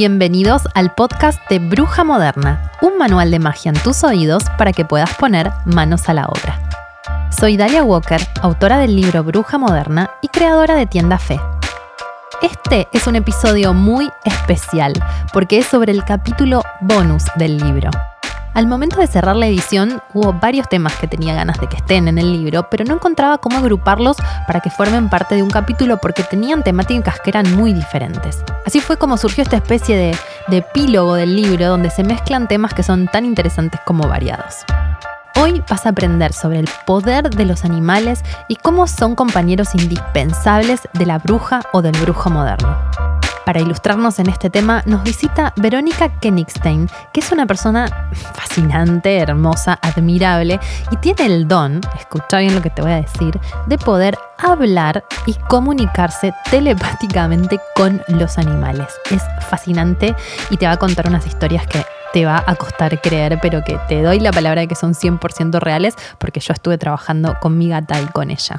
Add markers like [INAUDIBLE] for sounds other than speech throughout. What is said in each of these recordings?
Bienvenidos al podcast de Bruja Moderna, un manual de magia en tus oídos para que puedas poner manos a la obra. Soy Dalia Walker, autora del libro Bruja Moderna y creadora de Tienda Fe. Este es un episodio muy especial porque es sobre el capítulo bonus del libro. Al momento de cerrar la edición hubo varios temas que tenía ganas de que estén en el libro, pero no encontraba cómo agruparlos para que formen parte de un capítulo porque tenían temáticas que eran muy diferentes. Así fue como surgió esta especie de, epílogo del libro donde se mezclan temas que son tan interesantes como variados. Hoy vas a aprender sobre el poder de los animales y cómo son compañeros indispensables de la bruja o del brujo moderno. Para ilustrarnos en este tema nos visita Verónica Kenigstein, que es una persona fascinante, hermosa, admirable y tiene el don, escucha bien lo que te voy a decir, de poder hablar y comunicarse telepáticamente con los animales. Es fascinante y te va a contar unas historias que te va a costar creer, pero que te doy la palabra de que son 100% reales porque yo estuve trabajando con mi gata y con ella.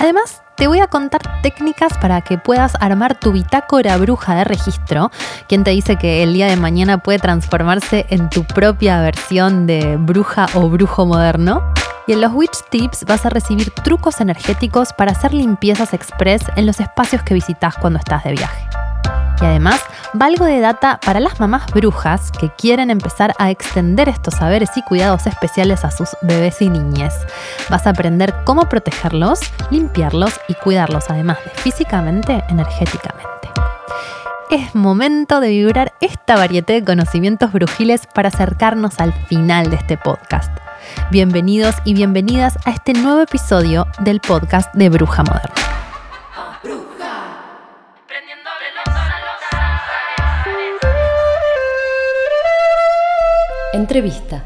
Además, te voy a contar técnicas para que puedas armar tu bitácora bruja de registro. Quien te dice que el día de mañana puede transformarse en tu propia versión de bruja o brujo moderno? Y en los Witch Tips vas a recibir trucos energéticos para hacer limpiezas express en los espacios que visitas cuando estás de viaje. Y además, valgo de data para las mamás brujas que quieren empezar a extender estos saberes y cuidados especiales a sus bebés y niñez. Vas a aprender cómo protegerlos, limpiarlos y cuidarlos, además de físicamente, energéticamente. Es momento de vibrar esta variedad de conocimientos brujiles para acercarnos al final de este podcast. Bienvenidos y bienvenidas a este nuevo episodio del podcast de Bruja Moderna. Entrevista.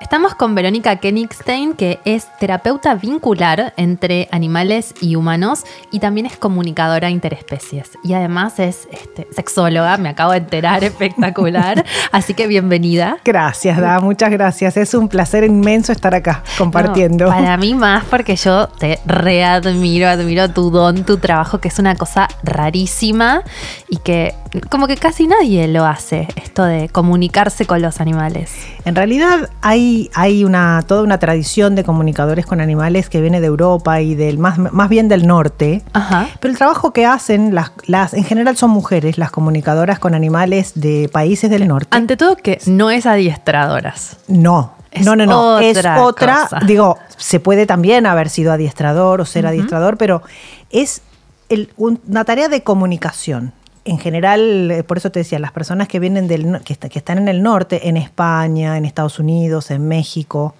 Estamos con Verónica Kenigstein, que es terapeuta vincular entre animales y humanos y también es comunicadora interespecies. Y además es este, sexóloga, me acabo de enterar, [LAUGHS] espectacular. Así que bienvenida. Gracias, Da, muchas gracias. Es un placer inmenso estar acá compartiendo. No, para mí más porque yo te readmiro, admiro tu don, tu trabajo, que es una cosa rarísima y que como que casi nadie lo hace, esto de comunicarse con los animales. En realidad hay, hay una, toda una tradición de comunicadores con animales que viene de Europa y del más, más bien del norte. Ajá. Pero el trabajo que hacen, las, las, en general son mujeres, las comunicadoras con animales de países del norte. Ante todo que no es adiestradoras. No, Es no, no, no. otra es otra. cosa. Digo, se puede también haber sido adiestrador o ser adiestrador, pero es el- un- una tarea de comunicación. En general, eh, por eso te decía, las personas que vienen del que, está- que están en el norte, en España, en Estados Unidos, en México,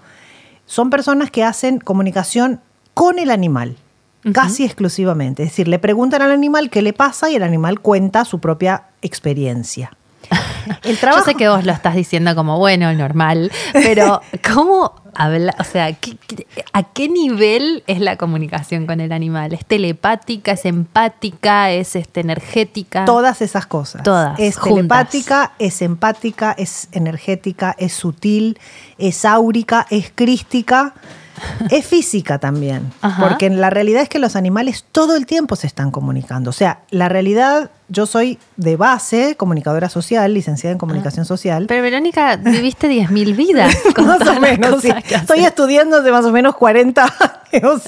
son personas que hacen comunicación con el animal, casi exclusivamente. Es decir, le preguntan al animal qué le pasa y el animal cuenta su propia experiencia. [LAUGHS] El Yo sé que vos lo estás diciendo como bueno, normal, pero [LAUGHS] ¿cómo habla? O sea, ¿qué- qué- ¿a qué nivel es la comunicación con el animal? ¿Es telepática, es empática, es este, energética? Todas esas cosas. Todas, Es juntas. telepática, es empática, es energética, es sutil, es áurica, es crística, [LAUGHS] es física también. Ajá. Porque la realidad es que los animales todo el tiempo se están comunicando. O sea, la realidad, yo soy de base comunicadora social, licenciada en comunicación social. Pero Verónica, viviste 10.000 vidas. [LAUGHS] con más o menos, sí. Estoy estudiando hace más o menos 40 años.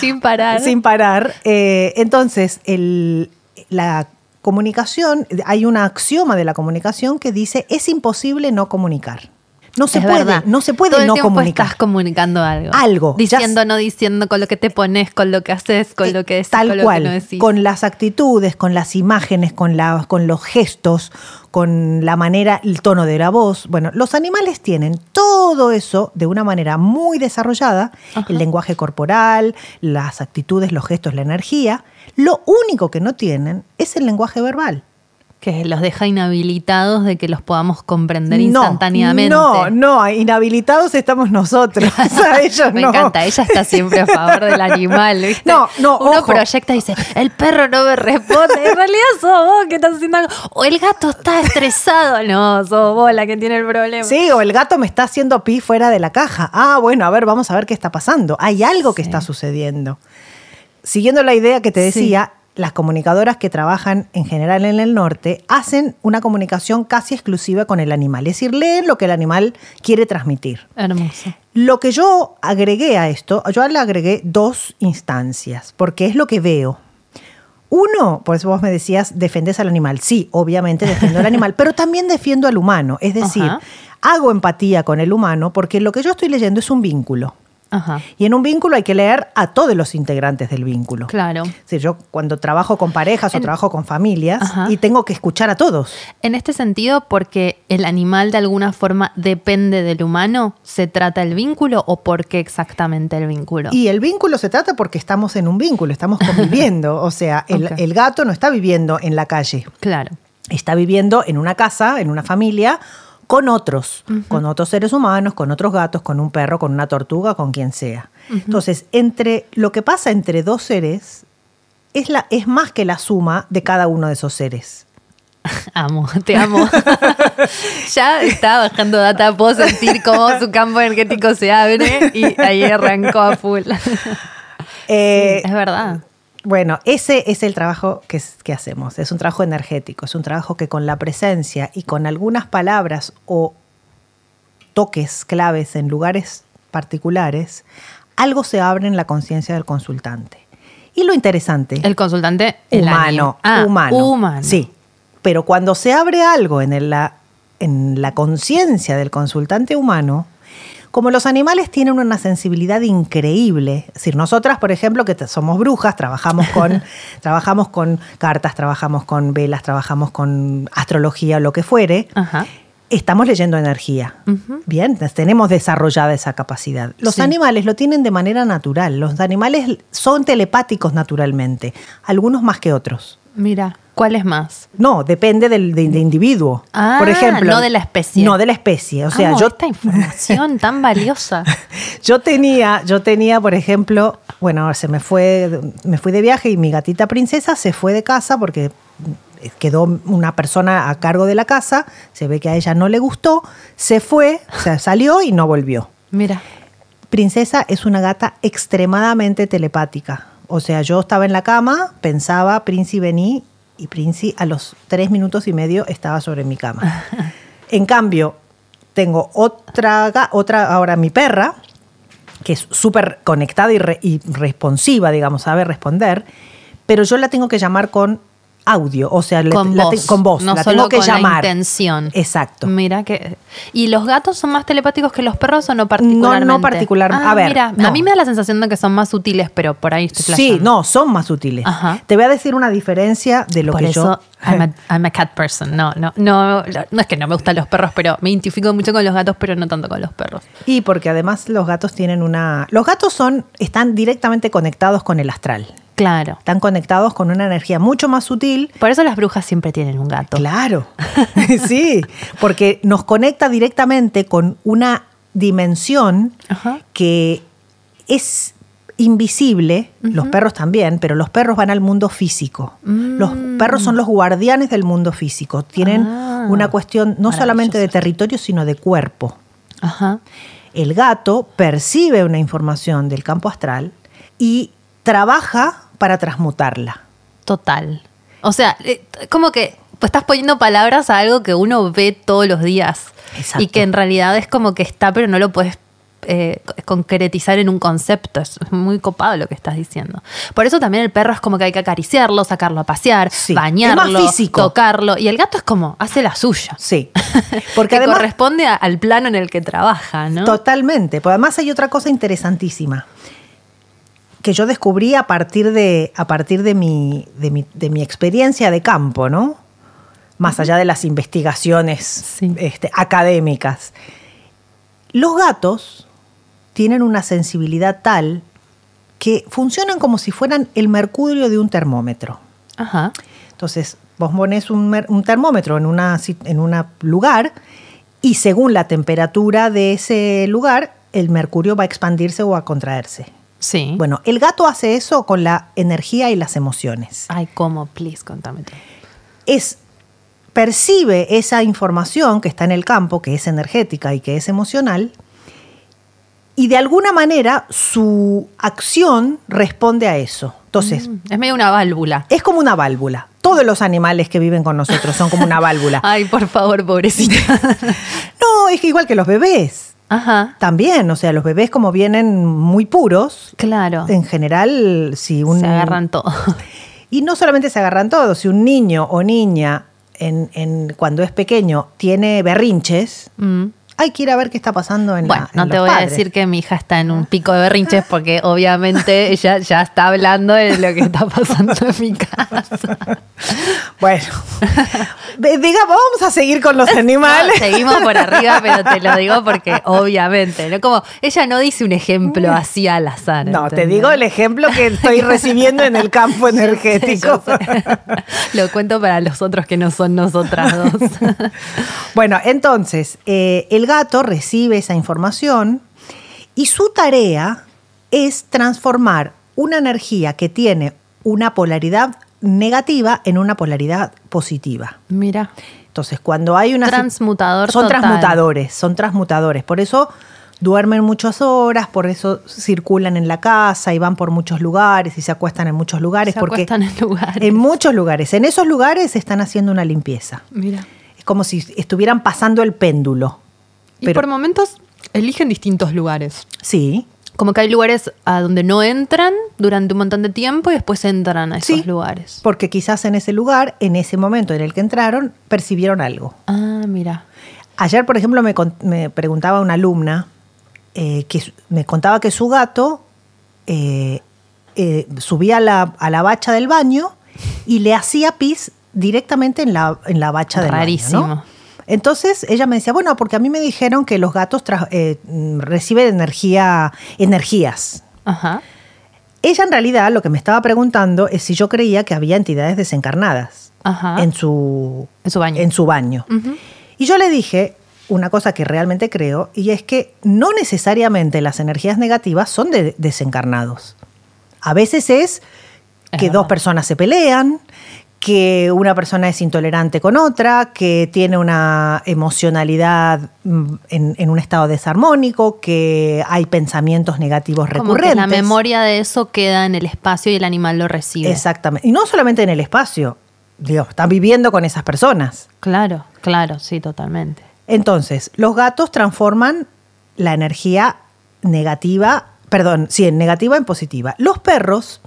sin parar. Sin parar. Eh, entonces, el- la comunicación, hay un axioma de la comunicación que dice, es imposible no comunicar. No se Es puede, verdad. no se puede Todo el no tiempo comunicar. Estás comunicando algo. Algo. Diciendo, no diciendo, con lo que te pones, con lo que haces, con lo que decís, Tal con lo cual, que no decís. con las actitudes, con las imágenes, con, la, con los gestos, con la manera, el tono de la voz. Bueno, los animales tienen todo eso de una manera muy desarrollada, el lenguaje corporal, las actitudes, los gestos, la energía. Lo único que no tienen es el lenguaje verbal. Que los deja inhabilitados de que los podamos comprender No, instantáneamente. No, no, inhabilitados estamos nosotros. [LAUGHS] a ellos Me no. encanta, ella está siempre a favor del animal, ¿viste? No, no, Uno ojo. proyecta y dice, el perro no me responde, en realidad sos vos que estás haciendo algo. O el gato está estresado, no, sos vos la que tiene el problema. Sí, o el gato me está haciendo pi fuera de la caja. Ah, bueno, a ver, vamos a ver qué está pasando. Hay algo que Sí. está sucediendo. Siguiendo la idea que te decía, las comunicadoras que trabajan en general en el norte hacen una comunicación casi exclusiva con el animal. Es decir, leen lo que el animal quiere transmitir. Hermoso. Lo que yo agregué a esto, yo le agregué dos instancias, porque es lo que veo. Uno, por eso vos me decías, defendés al animal. Sí, obviamente defiendo al animal, [LAUGHS] pero también defiendo al humano. Es decir, Ajá. hago empatía con el humano porque lo que yo estoy leyendo es un vínculo. Ajá, Y en un vínculo hay que leer a todos los integrantes del vínculo. claro. Decir, yo cuando trabajo con parejas o trabajo con familias Ajá. y tengo que escuchar a todos. En este sentido, porque el animal de alguna forma depende del humano, ¿se trata el vínculo o por qué exactamente el vínculo? Y el vínculo se trata porque estamos en un vínculo, estamos conviviendo. [LAUGHS] o sea, el gato no está viviendo en la calle. Claro. está viviendo en una casa, en una familia, con otros, con otros seres humanos, con otros gatos, con un perro, con una tortuga, con quien sea. Entonces, entre lo que pasa entre dos seres es, la, es más que la suma de cada uno de esos seres. [LAUGHS] Amo, te amo. [LAUGHS] ya estaba bajando data, puedo sentir cómo su campo energético se abre y ahí arrancó a full. [LAUGHS] Eh, es verdad. Bueno, ese es el trabajo que, que hacemos. Es un trabajo energético, es un trabajo que con la presencia y con algunas palabras o toques claves en lugares particulares, algo se abre en la conciencia del consultante. Y lo interesante, El consultante humano. Ah, humano, humano. sí. Pero cuando se abre algo en el- en la conciencia del consultante humano, como los animales tienen una sensibilidad increíble, es decir, nosotras, por ejemplo, que somos brujas, trabajamos con, [LAUGHS] trabajamos con cartas, trabajamos con velas, trabajamos con astrología o lo que fuere, Ajá. estamos leyendo energía. Bien, tenemos desarrollada esa capacidad. Los Sí. animales lo tienen de manera natural. Los animales son telepáticos naturalmente, algunos más que otros. Mira, ¿cuál es más? No, depende del de- de individuo. Ah, Por ejemplo, no de la especie. No de la especie. O sea, Amo yo, esta información [LAUGHS] tan valiosa. [LAUGHS] yo tenía, yo tenía, por ejemplo, bueno, se me fue, me fui de viaje y mi gatita princesa se fue de casa porque quedó una persona a cargo de la casa, se ve que a ella no le gustó, se fue, o sea, salió y no volvió. Mira, Princesa es una gata extremadamente telepática. O sea, yo estaba en la cama, pensaba, Princi vení, y Princi a los tres minutos y medio estaba sobre mi cama. [LAUGHS] En cambio, tengo otra, otra ahora mi perra, que es súper conectada y, re- y responsiva, digamos, sabe responder, pero yo la tengo que llamar con audio, o sea, con la voz. con voz, no la solo tengo que con llamar. la intención. Exacto. Mira que. ¿Y los gatos son más telepáticos que los perros o no particularmente? No, no particular- Ah, a ver, Mira, no. a mí me da la sensación de que son más útiles, pero por ahí estoy Sí, no, son más sutiles. Ajá. Te voy a decir una diferencia de lo por que eso yo... [LAUGHS] I'm, a, I'm a cat person. No, no, no, no es que no me gustan los perros, pero me identifico mucho con los gatos, pero no tanto con los perros. Y porque además los gatos tienen una... Los gatos son, están directamente conectados con el astral. Claro. Están conectados con una energía mucho más sutil. Por eso las brujas siempre tienen un gato. Claro, [LAUGHS] sí, porque nos conecta directamente con una dimensión Ajá. que es invisible, los perros también, pero los perros van al mundo físico. Los perros son los guardianes del mundo físico. Tienen Mm. Ah, una cuestión no solamente de territorio, sino de cuerpo. Ajá. El gato percibe una información del campo astral y trabaja para transmutarla. Total. O sea, eh, como que pues, estás poniendo palabras a algo que uno ve todos los días. Exacto. Y que en realidad es como que está, pero no lo puedes eh, concretizar en un concepto. Es muy copado lo que estás diciendo. Por eso también el perro es como que hay que acariciarlo, sacarlo a pasear, Sí, bañarlo, tocarlo. Y el gato es como, hace la suya. Sí. [LAUGHS] Porque que además. corresponde a- al plano en el que trabaja, ¿no? Totalmente. Porque además hay otra cosa interesantísima que yo descubrí a partir de, a partir de, mi, de, mi, de mi experiencia de campo, ¿no? Más allá de las investigaciones Sí. este, académicas. Los gatos tienen una sensibilidad tal que funcionan como si fueran el mercurio de un termómetro. Ajá. Entonces, vos pones un termómetro en un en una lugar y según la temperatura de ese lugar, el mercurio va a expandirse o a contraerse. Sí. Bueno, el gato hace eso con la energía y las emociones. Ay, ¿cómo? Please, contame todo. Es percibe esa información que está en el campo, que es energética y que es emocional, y de alguna manera su acción responde a eso. Entonces, Mm, Es medio una válvula. es como una válvula. Todos los animales que viven con nosotros son como una válvula. [LAUGHS] Ay, por favor, pobrecita. [LAUGHS] No, es que igual que los bebés. Ajá. También, o sea, los bebés como vienen muy puros, Claro. en general, si un... Se agarran todo. [LAUGHS] Y no solamente se agarran todos, si un niño o niña en, en- cuando es pequeño tiene berrinches, Mm. Hay que ir a ver qué está pasando en Bueno, la en no te voy a decir que mi hija está en un pico de berrinches porque [LAUGHS] obviamente ella ya está hablando de lo que está pasando en mi casa. Bueno, digamos, vamos a seguir con los [LAUGHS] animales. No, seguimos por arriba, pero te lo digo porque [LAUGHS] obviamente, ¿no? Como ella no dice un ejemplo así al azar. No, te digo el ejemplo que estoy recibiendo en el campo energético. Yo sé. Lo cuento para los otros que no son nosotras dos. Bueno, entonces, eh, el gato recibe esa información y su tarea es transformar una energía que tiene una polaridad negativa en una polaridad positiva. Mira, Entonces, cuando hay una... Transmutador Son total. transmutadores, son transmutadores. Por eso duermen muchas horas, por eso circulan en la casa y van por muchos lugares y se acuestan en muchos lugares. se porque acuestan en lugares. En muchos lugares. En esos lugares están haciendo una limpieza. Mira. Es como si estuvieran pasando el péndulo. Y por momentos eligen distintos lugares. Sí, Como que hay lugares a donde no entran durante un montón de tiempo y después entran a esos Sí. lugares. porque quizás en ese lugar, en ese momento en el que entraron, percibieron algo. Ah, mira. Ayer, por ejemplo, me, me preguntaba una alumna eh, que me contaba que su gato eh, eh, subía a la, a la bacha del baño y le hacía pis directamente en la, en la bacha del Rarísimo. baño. ¿no? Entonces ella me decía, bueno, porque a mí me dijeron que los gatos eh, reciben energía, energías. Ajá. Ella en realidad lo que me estaba preguntando es si yo creía que había entidades desencarnadas Ajá. en su, En su baño. en su baño. Y yo le dije una cosa que realmente creo, y es que no necesariamente las energías negativas son de desencarnados. A veces es que dos personas se pelean, que una persona es intolerante con otra, que tiene una emocionalidad mm, en, en un estado desarmónico, que hay pensamientos negativos Como que recurrentes. la memoria de eso queda en el espacio y el animal lo recibe. Exactamente. Y no solamente en el espacio, digo, están viviendo con esas personas. Claro, claro, sí, totalmente. Entonces, los gatos transforman la energía negativa, perdón, sí, en negativa en positiva. Los perros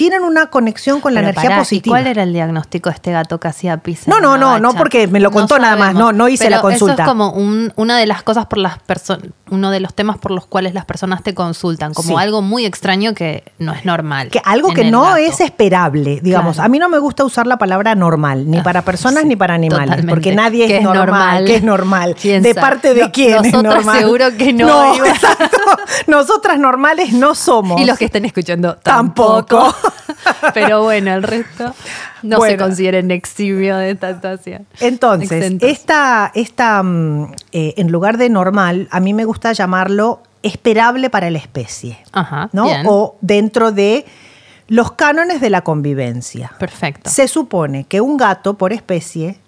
tienen una conexión con la energía pará, ¿y positiva. ¿Cuál era el diagnóstico de este gato que hacía pis? No, no, no, no, porque me lo contó nada más, no- no hice Pero la consulta. Eso es como un- una de las cosas por las personas, uno de los temas por los cuales las personas te consultan, como Sí. algo muy extraño que no es normal. que algo que no gato. es esperable, digamos. Claro. A mí no me gusta usar la palabra normal, ni para personas sí, ni para animales, totalmente. porque nadie ¿Qué es es normal, normal? ¿Qué es normal? ¿Quién ¿De sabe? parte de No- quién es nosotras normal? seguro que no, No, [LAUGHS] exacto. Nosotras normales no somos. Y los que estén escuchando Tampoco. tampoco. [LAUGHS] Pero bueno, el resto no se consideren eximio de esta situación. Entonces, Exentos. esta, esta mm, eh, en lugar de normal, a mí me gusta llamarlo esperable para la especie, Ajá, ¿no? bien. O dentro de los cánones de la convivencia. Perfecto. Se supone que un gato por especie,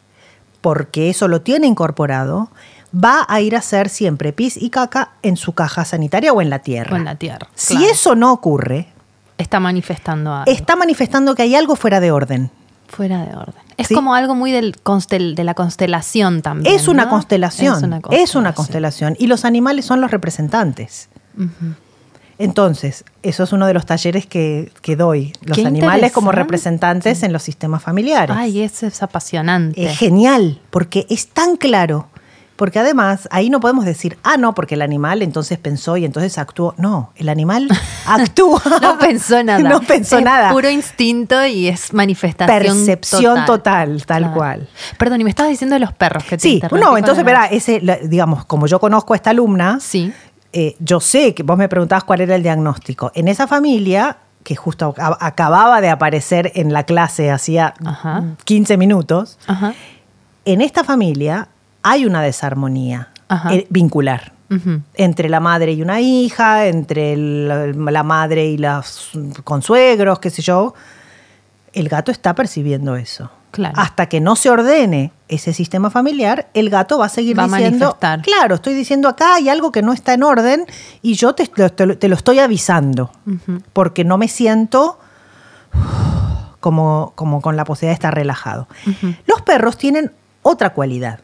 porque eso lo tiene incorporado, va a ir a hacer siempre pis y caca en su caja sanitaria o en la tierra. O en la tierra. Si claro. eso no ocurre, está manifestando algo. está manifestando que hay algo fuera de orden. fuera de orden. Es ¿sí? como algo muy del constel- de la constelación también. Es una, ¿no? constelación, Es una es una constelación. Y los animales son los representantes. Entonces, eso es uno de los talleres que, que doy. Los Qué animales como representantes en los sistemas familiares. Ay, eso es apasionante. Es genial, porque es tan claro. Porque además, ahí no podemos decir, ah, no, porque el animal entonces pensó y entonces actuó. No, el animal [LAUGHS] actúa. no pensó nada. [LAUGHS] No pensó Es nada. Puro instinto y es manifestación Percepción total, tal cual. Perdón, y me estabas diciendo de los perros que te Sí, no, entonces, verá, ese, digamos, como yo conozco a esta alumna, Sí. eh, yo sé que vos me preguntabas cuál era el diagnóstico. En esa familia, que justo acababa de aparecer en la clase hacía Ajá. 15 minutos, Ajá. en esta familia hay una desarmonía eh, vincular. Entre la madre y una hija, entre el- la madre y los consuegros, qué sé yo. El gato está percibiendo eso. Claro. Hasta que no se ordene ese sistema familiar, el gato va a seguir Va a diciendo, manifestar. claro, estoy diciendo acá hay algo que no está en orden y yo te, te- te lo estoy avisando, porque no me siento como, como con la posibilidad de estar relajado. Los perros tienen otra cualidad.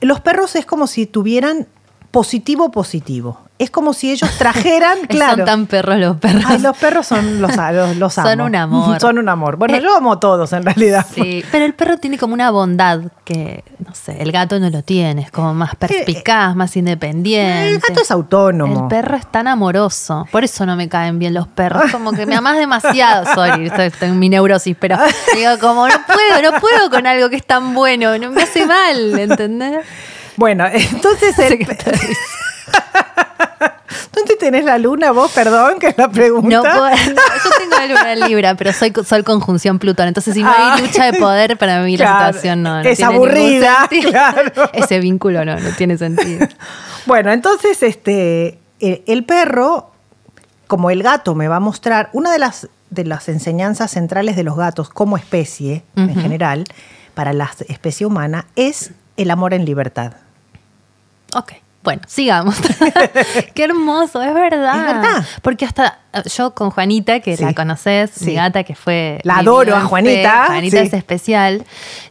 Los perros es como si tuvieran positivo positivo. Es como si ellos trajeran, [LAUGHS] claro. Son tan perros los perros. Ay, los perros son los, los, los Son un [LAUGHS] amor. Son un amor. Bueno, Eh, yo amo a todos en realidad. Sí, pero el perro tiene como una bondad que, no sé, el gato no lo tiene, es como más perspicaz, más independiente. El gato es autónomo. El perro es tan amoroso, por eso no me caen bien los perros, como que me amas demasiado, [LAUGHS] sorry, estoy, estoy en mi neurosis, pero digo, como no puedo, no puedo con algo que es tan bueno, no me hace mal, ¿entendés? Bueno, [LAUGHS] entonces [LAUGHS] el. [LAUGHS] ¿Dónde tenés la luna vos? Perdón, que es la pregunta. No puedo, no, yo tengo la luna en Libra, pero soy Sol conjunción Plutón. Entonces, si no hay Ah, lucha de poder, para mí claro, la situación no, no es tiene aburrida, claro. Ese vínculo no, no tiene sentido. Bueno, entonces este, el, el perro, como el gato me va a mostrar, una de las, de las enseñanzas centrales de los gatos como especie en general, para la especie humana, es el amor en libertad. Ok. Bueno, sigamos. [LAUGHS] Qué hermoso, es verdad. Es verdad. Porque hasta eh, yo con Juanita, que Sí. la conoces, Sí. mi gata que fue. La adoro a Fe, Juanita, Juanita sí. es especial.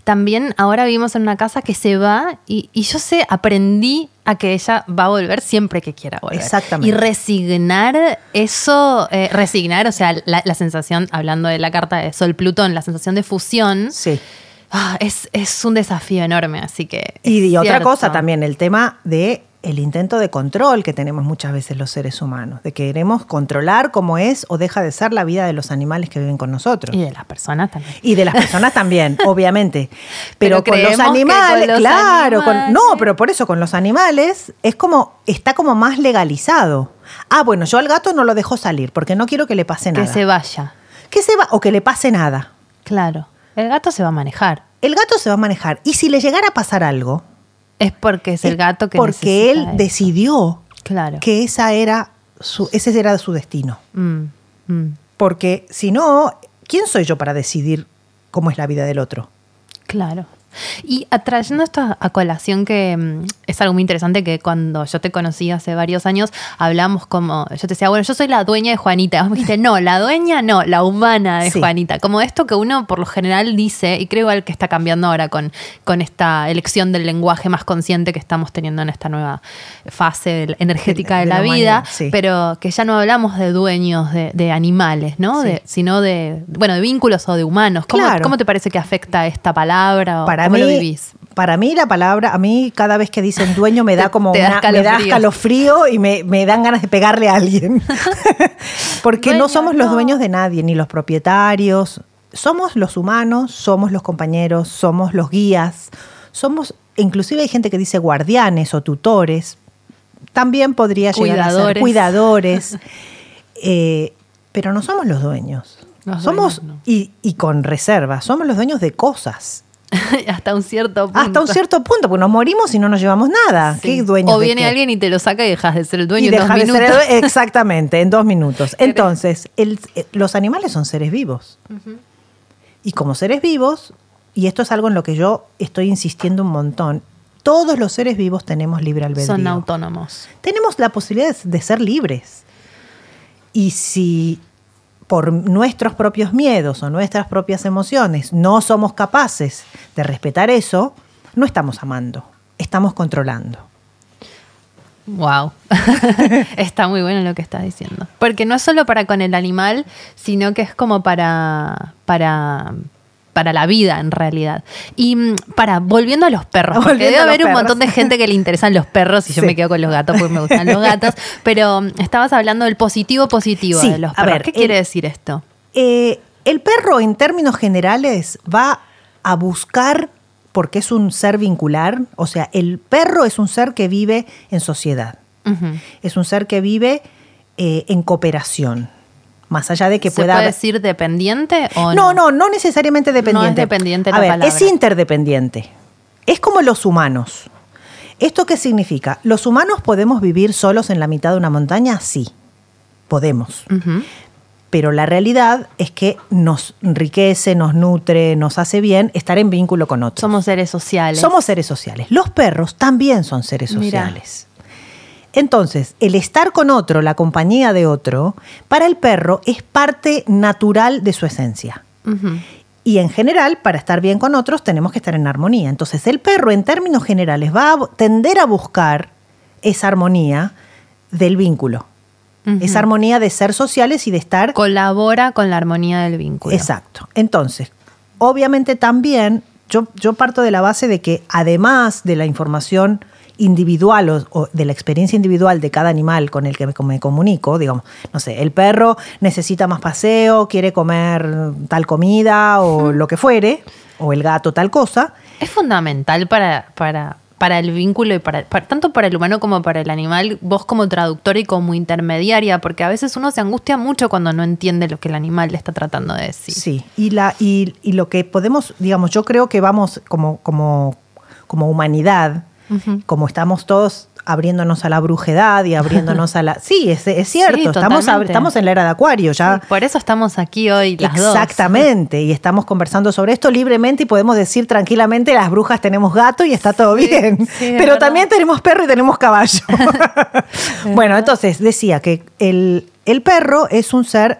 También ahora vivimos en una casa que se va y, y yo sé, aprendí a que ella va a volver siempre que quiera volver. Exactamente. Y resignar eso, eh, resignar, o sea, la, la sensación, hablando de la carta de Sol Plutón, la sensación de fusión, Sí. Ah, es, es un desafío enorme. Así que. Y, otra cosa también, el tema de el intento de control que tenemos muchas veces los seres humanos, de que queremos controlar cómo es o deja de ser la vida de los animales que viven con nosotros. Y de las personas también. Y de las personas también, [LAUGHS] obviamente. Pero, Pero con los animales, con los claro, con- no, pero por eso con los animales es como, está como más legalizado. Ah, bueno, yo al gato no lo dejo salir porque no quiero que le pase nada. Que se vaya. Que se va, o que le pase nada. Claro. El gato se va a manejar. El gato se va a manejar. Y si le llegara a pasar algo, Es porque es el gato que porque él decidió Claro. que esa era su, ese era su destino. Mm, mm. Porque si no, ¿quién soy yo para decidir cómo es la vida del otro? Claro. Y atrayendo esto a colación, que mm, es algo muy interesante que cuando yo te conocí hace varios años, hablamos como, yo te decía, bueno, yo soy la dueña de Juanita. Vos me dijiste, no, la dueña no, la humana de Sí. Juanita. Como esto que uno por lo general dice, y creo igual que está cambiando ahora con, con esta elección del lenguaje más consciente que estamos teniendo en esta nueva fase energética de, De la, la vida, sí. pero que ya no hablamos de dueños de, de animales, ¿no? Sí. De- sino de, bueno, de vínculos o de humanos. ¿Cómo, Claro. ¿Cómo te parece que afecta esta palabra? o Para ¿Cómo mí, lo vivís? para mí la palabra, a mí cada vez que dicen dueño me da como una, me da escalofrío y me, me dan ganas de pegarle a alguien. [LAUGHS] Porque no somos los dueños de nadie, ni los propietarios. Somos los humanos, somos los compañeros, somos los guías, somos, inclusive hay gente que dice guardianes o tutores. También podría llegar a ser Cuidadores. cuidadores. [LAUGHS] Eh, pero no somos los dueños. Los somos, dueños no. y, y con reserva, somos los dueños de cosas. [LAUGHS] Hasta un cierto punto. Hasta un cierto punto, porque nos morimos y no nos llevamos nada. Sí. ¿Qué dueños O de viene qué? alguien y te lo saca y dejas de ser el dueño y en dos de ser el- exactamente, en dos minutos. Entonces, el- eh, los animales son seres vivos. Y como seres vivos, y esto es algo en lo que yo estoy insistiendo un montón, todos los seres vivos tenemos libre albedrío. Son autónomos. tenemos la posibilidad de, de ser libres. Y si por nuestros propios miedos o nuestras propias emociones no somos capaces de respetar eso, no estamos amando, estamos controlando. Wow. [LAUGHS] Está muy bueno lo que estás diciendo. Porque no es solo para con el animal, sino que es como para, para, para la vida en realidad. Y mm, para, volviendo a los perros, [LAUGHS] porque Volviendo debe a haber un montón de gente que le interesan los perros y yo Sí. me quedo con los gatos porque me gustan los gatos. [LAUGHS] Pero mm, estabas hablando del positivo positivo Sí, de los a perros. ver, ¿Qué el- quiere decir esto? Eh, el perro, en términos generales, va a buscar, porque es un ser vincular, o sea, el perro es un ser que vive en sociedad, es un ser que vive eh, en cooperación, más allá de que ¿Se pueda puede haber- decir dependiente o no, no, no necesariamente dependiente. dependiente A la ver, palabra. es interdependiente. Es como los humanos. ¿Esto qué significa? ¿Los humanos podemos vivir solos en la mitad de una montaña? Sí, podemos. Pero la realidad es que nos enriquece, nos nutre, nos hace bien estar en vínculo con otros. Somos seres sociales. Somos seres sociales. Los perros también son seres Mirá. sociales. Entonces, el estar con otro, la compañía de otro, para el perro es parte natural de su esencia. Y en general, para estar bien con otros, tenemos que estar en armonía. Entonces, el perro, en términos generales, va a tender a buscar esa armonía del vínculo. Esa armonía de ser sociales y de estar Colabora con la armonía del vínculo. Exacto. Entonces, obviamente también yo, yo parto de la base de que además de la información individual o, o de la experiencia individual de cada animal con el que me, me comunico, digamos, no sé, el perro necesita más paseo, quiere comer tal comida o lo que fuere, o el gato tal cosa, Es fundamental para, para, para el vínculo y para, para- tanto para el humano como para el animal, vos como traductora y como intermediaria, porque a veces uno se angustia mucho cuando no entiende lo que el animal le está tratando de decir. Sí, y, la, y, y lo que podemos, digamos, yo creo que vamos como, como, como humanidad, Como estamos todos abriéndonos a la brujedad y abriéndonos a la... [LAUGHS] Sí, es, es cierto, Sí, estamos, estamos en la era de Acuario ya. Sí, por eso estamos aquí hoy las dos. Exactamente, y estamos conversando sobre esto libremente y podemos decir tranquilamente, las brujas tenemos gato y está todo Sí, bien, [LAUGHS] pero verdad. también tenemos perro y tenemos caballo. [LAUGHS] bueno, entonces decía que el, el perro es un ser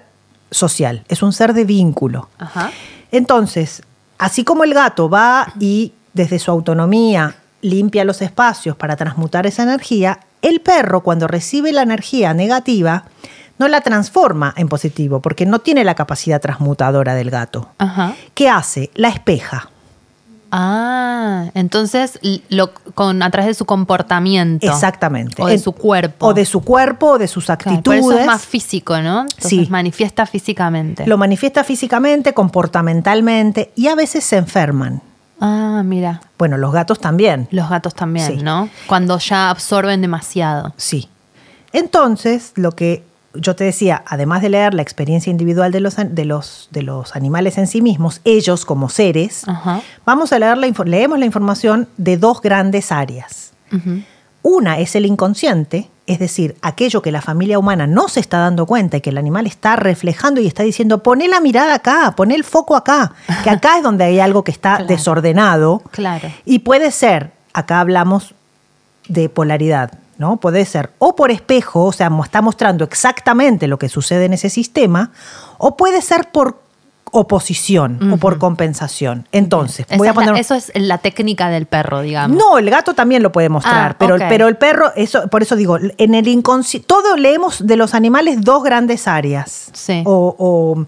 social, es un ser de vínculo. Ajá. Entonces, así como el gato va y desde su autonomía limpia los espacios para transmutar esa energía, el perro cuando recibe la energía negativa no la transforma en positivo porque no tiene la capacidad transmutadora del gato. Ajá. ¿Qué hace? La espeja. Ah, entonces lo, con, a través de su comportamiento. Exactamente. O de En- su cuerpo. O de su cuerpo, o de sus Claro, actitudes. por eso es más físico, ¿no? Entonces Sí. manifiesta físicamente. Lo manifiesta físicamente, comportamentalmente y a veces se enferman. Ah, mira. Bueno, los gatos también. Los gatos también, Sí. ¿no? Cuando ya absorben demasiado. Sí. Entonces, lo que yo te decía, además de leer la experiencia individual de los, de los, de los animales en sí mismos, ellos como seres, Ajá. vamos a leer la, leemos la información de dos grandes áreas. Ujú. Una es el inconsciente, es decir, aquello que la familia humana no se está dando cuenta y que el animal está reflejando y está diciendo, poné la mirada acá, poné el foco acá, que acá es donde hay algo que está [LAUGHS] Claro. desordenado. Claro. Y puede ser, acá hablamos de polaridad, ¿no? Puede ser o por espejo, o sea, está mostrando exactamente lo que sucede en ese sistema, o puede ser por oposición o por compensación. Entonces, voy a es la- poner... eso es la técnica del perro, digamos. No, el gato también lo puede mostrar, Ah, pero, ok. pero el perro, eso, por eso digo, en el inconsciente, todo leemos de los animales dos grandes áreas Sí. o, o-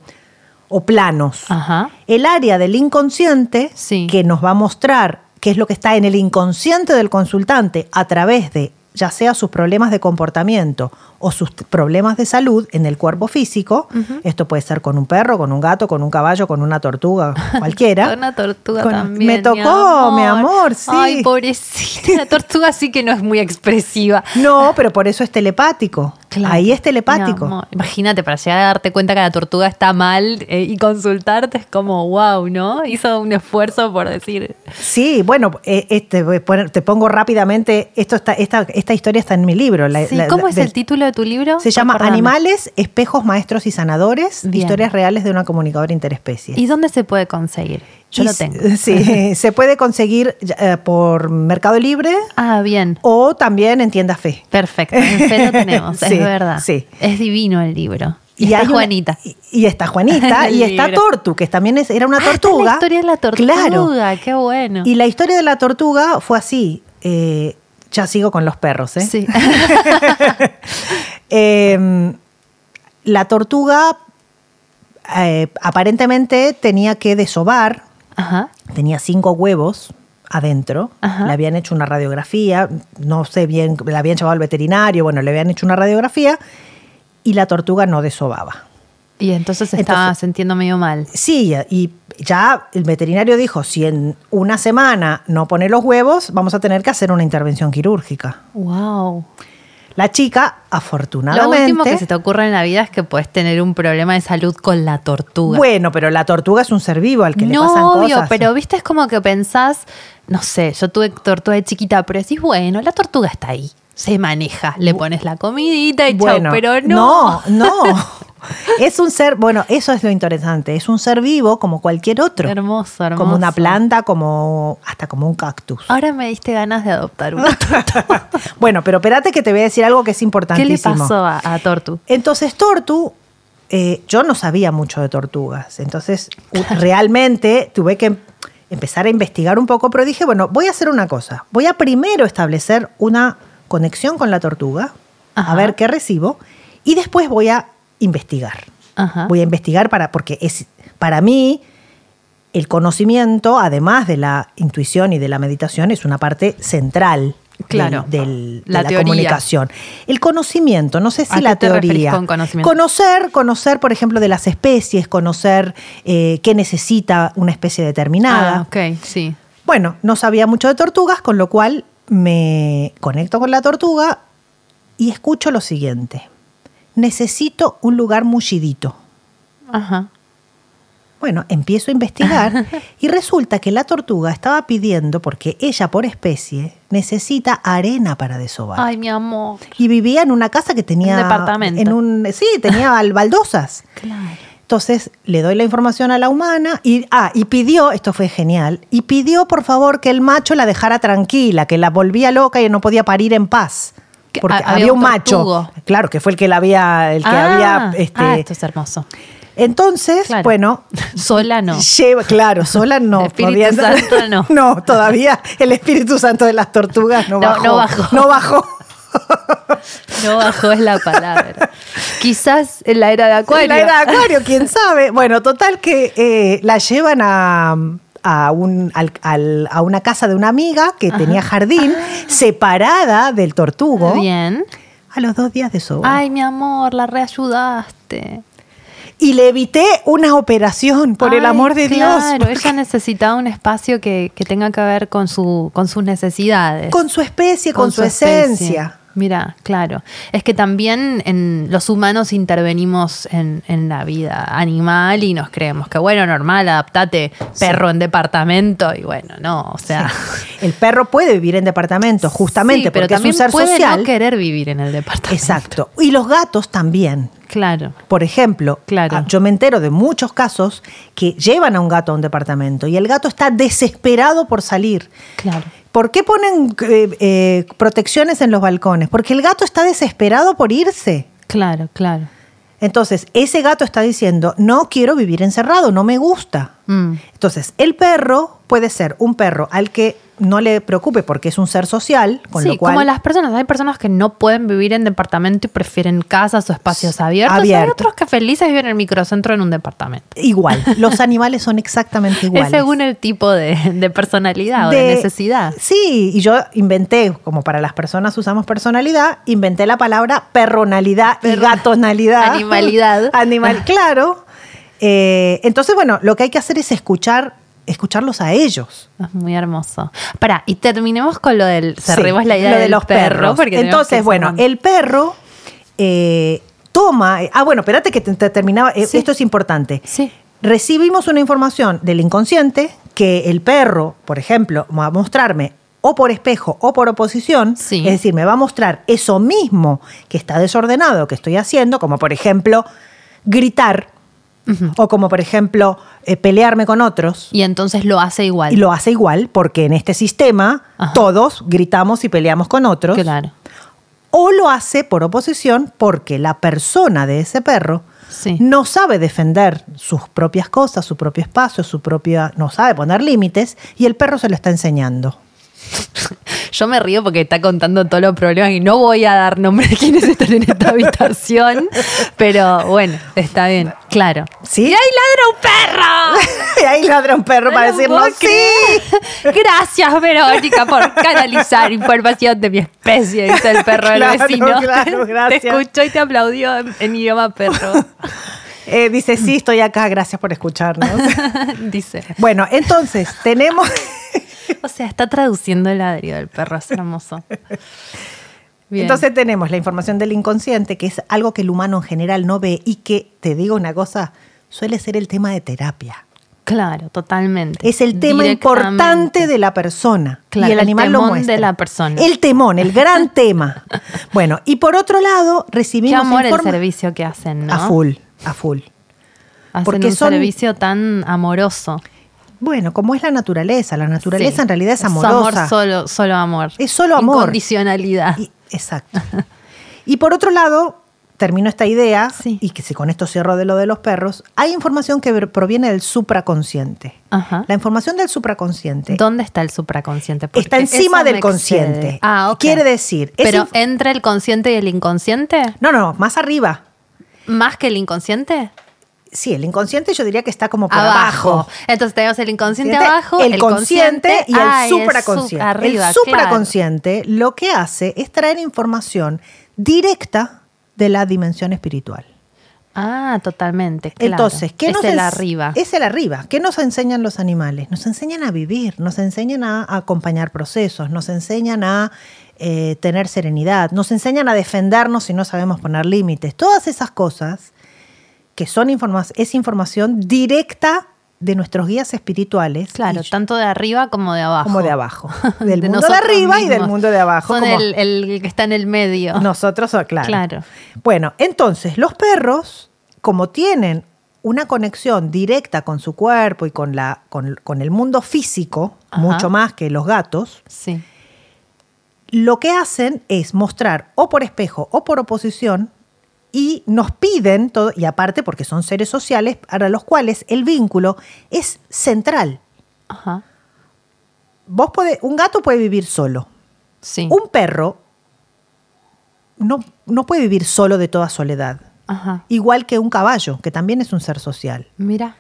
o planos. Ajá. El área del inconsciente, Sí. que nos va a mostrar qué es lo que está en el inconsciente del consultante a través de ya sea sus problemas de comportamiento o sus problemas de salud en el cuerpo físico. Esto puede ser con un perro, con un gato, con un caballo, con una tortuga, [LAUGHS] cualquiera. Una tortuga Con- también. Me tocó, mi amor, sí. Ay, pobrecita. La tortuga sí que no es muy expresiva. [LAUGHS] No, pero por eso es telepático. Claro. Ahí es telepático. Imagínate, para llegar a darte cuenta que la tortuga está mal eh, y consultarte es como, wow, ¿no? Hizo un esfuerzo por decir. Sí, bueno, eh, este, te pongo rápidamente, esto está, esta, esta historia está en mi libro. la- Sí, la- ¿Cómo es del- el título de tu libro? Se llama. Animales, Espejos, Maestros y Sanadores, Bien. historias reales de una comunicadora interespecie. ¿Y dónde se puede conseguir? Yo lo tengo. [LAUGHS] Sí, [LAUGHS] se puede conseguir eh, por Mercado Libre Ah, bien. o también en Tienda Fe. Perfecto. En fe lo tenemos, [LAUGHS] Sí, es verdad. sí. Es divino el libro. Y está una- Juanita. y, y está Juanita y está. Tortu, que también es- era una Ah, tortuga. la historia de la tortuga, Claro. qué bueno. Y la historia de la tortuga fue así. eh, ya sigo con los perros, ¿eh? Sí. [LAUGHS] Eh, la tortuga eh, aparentemente tenía que desovar, Ajá. tenía cinco huevos adentro, Ajá. le habían hecho una radiografía, no sé bien, le habían llevado al veterinario, bueno, le habían hecho una radiografía y la tortuga no desobaba. Y entonces estaba Entonces- sintiendo medio mal. Sí, y ya el veterinario dijo, si en una semana no pone los huevos, vamos a tener que hacer una intervención quirúrgica. Wow. La chica, Lo afortunadamente... último que se te ocurre en la vida es que puedes tener un problema de salud con la tortuga. Bueno, pero la tortuga es un ser vivo al que le no, pasan obvio, cosas. pero viste, es como que pensás, no sé, yo tuve tortuga de chiquita, pero decís, bueno, la tortuga está ahí, se maneja, le pones la comidita y chau, pero no. No, no. [LAUGHS] [LAUGHS] Es un ser, bueno, eso es lo interesante, es un ser vivo como cualquier otro. Hermoso, hermoso. Como una planta, como hasta como un cactus. Ahora me diste ganas de adoptar uno. [LAUGHS] bueno, pero espérate que te voy a decir algo que es ¿Qué importantísimo. le pasó a, a Tortu? Entonces, Tortu, eh, yo no sabía mucho de tortugas. Entonces, realmente tuve que empezar a investigar un poco, pero dije, bueno, voy a hacer una cosa. Voy a primero establecer una conexión con la tortuga, Ajá. a ver qué recibo, y después voy a investigar. Ajá. Voy a investigar para, porque es para mí el conocimiento, además de la intuición y de la meditación, es una parte central Claro. del- de La comunicación. El conocimiento, no sé si ¿A la qué te referís teoría. con conocimiento? Conocer, conocer, por ejemplo, de las especies, conocer eh, qué necesita una especie determinada. Ah, ok, sí. Bueno, no sabía mucho de tortugas, con lo cual me conecto con la tortuga y escucho lo siguiente. Necesito un lugar mullidito. Ajá. Bueno, empiezo a investigar [LAUGHS] y resulta que la tortuga estaba pidiendo, porque ella por especie necesita arena para desovar. Ay, mi amor. Y vivía en una casa que tenía... Un departamento. En un, sí, tenía al- baldosas. Claro. Entonces le doy la información a la humana y, ah, y pidió, esto fue genial, y pidió por favor que el macho la dejara tranquila, que la volvía loca y no podía parir en paz. Que Porque ha- había había, un un macho, claro, que fue el que la había, el que ah, había, este, ah, esto es hermoso. entonces, Claro. bueno, Sola no. Lleva, claro, sola [LAUGHS] no. El Espíritu podía- Santo no. [LAUGHS] No, todavía el Espíritu Santo de las tortugas no No, bajó. no bajó. No bajó. [LAUGHS] No bajó es la palabra. Quizás en la era de Acuario. La era de Acuario, quién sabe. Bueno, total que eh, la llevan a, a, un- al- al- a una casa de una amiga que tenía jardín, separada del tortugo. Bien. A los dos días de eso. Ay, mi amor, la reayudaste. Y le evité una operación, por el amor de Dios. Claro, ella necesitaba un espacio que, que tenga que ver con, su, con sus necesidades. Con su especie, con, su, especie. esencia. Mira, claro. Es que también en los humanos intervenimos en, en la vida animal y nos creemos que, bueno, normal, adaptate perro en departamento y bueno, no, o sea. El perro puede vivir en departamentos, justamente Sí, pero porque es un también ser puede social. no querer vivir en el departamento. Exacto. Y los gatos también. Claro. Por ejemplo, Claro. ah, yo me entero de muchos casos que llevan a un gato a un departamento y el gato está desesperado por salir. Claro. ¿Por qué ponen eh, eh, protecciones en los balcones? Porque el gato está desesperado por irse. Claro, claro. Entonces, ese gato está diciendo, no quiero vivir encerrado, no me gusta. Mm. Entonces, el perro puede ser un perro al que no le preocupe porque es un ser social, con sí, lo cual... como las personas, hay personas que no pueden vivir en departamento y prefieren casas o espacios abiertos. Hay Abierto. otros que felices viven en el microcentro en un departamento. Igual, [LAUGHS] los animales son exactamente iguales. Es según el tipo de, de personalidad o de necesidad. Sí, y yo inventé, como para las personas usamos personalidad, inventé la palabra perronalidad y gatonalidad. [LAUGHS] Animalidad. Animal, claro. Eh, entonces, bueno, lo que hay que hacer es escuchar, escucharlos a ellos. Es muy hermoso. Pará, y terminemos con lo del. Cerremos Sí, la idea lo de los perro. perros. Porque Entonces, bueno, el perro eh, toma. Ah, bueno, espérate que te, te terminaba. eh, Sí. Esto es importante. Sí. Recibimos una información del inconsciente que el perro, por ejemplo, va a mostrarme o por espejo o por oposición, Sí. es decir, me va a mostrar eso mismo que está desordenado que estoy haciendo, como por ejemplo gritar o como por ejemplo eh, pelearme con otros. Y entonces lo hace igual. Y lo hace igual porque en este sistema Ajá. todos gritamos y peleamos con otros. Claro. O lo hace por oposición porque la persona de ese perro Sí. no sabe defender sus propias cosas, su propio espacio, su propia, no sabe poner límites y el perro se lo está enseñando. Yo me río porque está contando todos los problemas y no voy a dar nombre de quiénes están en esta habitación, pero bueno, está bien, claro. ¿Sí? ¡Y ahí ladra un perro! [LAUGHS] y ahí ladra un perro para No lo decirnos puedo sí. Gracias, Verónica, por canalizar información de mi especie, dice el perro del Claro, vecino. claro, gracias. Te escuchó y te aplaudió en, en idioma perro. [LAUGHS] Eh, dice, sí, estoy acá, gracias por escucharnos. [LAUGHS] dice. bueno, entonces, tenemos... [LAUGHS] O sea, está traduciendo el ladrido del perro, es hermoso. Bien. Entonces tenemos la información del inconsciente, que es algo que el humano en general no ve y que, te digo una cosa, suele ser el tema de terapia. Claro, totalmente. Es el tema importante de la persona. Claro, y el el animal lo temón muestra. de la persona. El temón, el gran [LAUGHS] tema. Bueno, y por otro lado, Qué recibimos amor el servicio que hacen, ¿no? A full, a full. Hacen porque un son- servicio tan amoroso. Bueno, como es la naturaleza, la naturaleza Sí. en realidad es amor, amorosa. solo, solo amor. Es solo amor. Incondicionalidad. Y- exacto. [LAUGHS] Y por otro lado, termino esta idea, Sí. y que si con esto cierro de lo de los perros, hay información que proviene del supraconsciente. Ajá. La información del supraconsciente ¿Dónde está el supraconsciente? Porque está encima del consciente. Ah, ok. Quiere decir, es Pero entre el consciente y el inconsciente, no, no, más arriba. más que el inconsciente. Sí, el inconsciente yo diría que está como por abajo. Entonces tenemos el inconsciente Consciente, abajo, el, consciente y el ah, supraconsciente. arriba, el supraconsciente lo que hace es traer información directa de la dimensión espiritual. Ah, totalmente. claro. Entonces, ¿qué es nos el arriba. Es el arriba. ¿Qué nos enseñan los animales? Nos enseñan a vivir, nos enseñan a acompañar procesos, nos enseñan a eh, tener serenidad, nos enseñan a defendernos si no sabemos poner límites. Todas esas cosas que son informa- es información directa de nuestros guías espirituales. Claro, tanto de arriba como de abajo. como de abajo. [LAUGHS] Del De mundo de arriba y del mundo de abajo. Son como- el, el que está en el medio. nosotros, oh, claro. Claro. Bueno, entonces, los perros, como tienen una conexión directa con su cuerpo y con, la, con, con el mundo físico, Ajá. mucho más que los gatos, Sí. lo que hacen es mostrar o por espejo o por oposición y nos piden todo, y aparte porque son seres sociales para los cuales el vínculo es central. Ajá. Vos podés- un gato puede vivir solo. Sí. Un perro no, no puede vivir solo de toda soledad. Ajá. Igual que un caballo, que también es un ser social. Mira.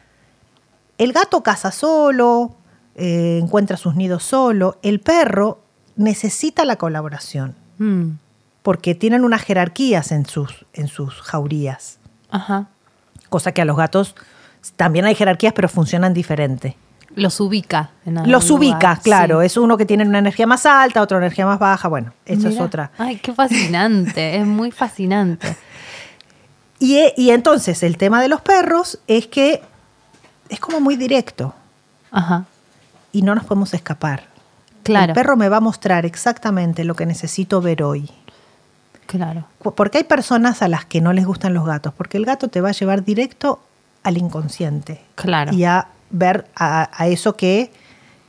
El gato caza solo, eh, encuentra sus nidos solo. El perro necesita la colaboración, Mm. Porque tienen unas jerarquías en sus, en sus jaurías. Ajá. Cosa que a los gatos también hay jerarquías, pero funcionan diferente. Los ubica. En Los ubica, claro. sí. Es uno que tiene una energía más alta, otra energía más baja. Bueno, eso es otra. Ay, qué fascinante. es muy fascinante. [LAUGHS] Y, e- y entonces el tema de los perros es que es como muy directo Ajá. y no nos podemos escapar. Claro. El perro me va a mostrar exactamente lo que necesito ver hoy. Claro. Porque hay personas a las que no les gustan los gatos, porque el gato te va a llevar directo al inconsciente. Claro. Y a ver a, a eso que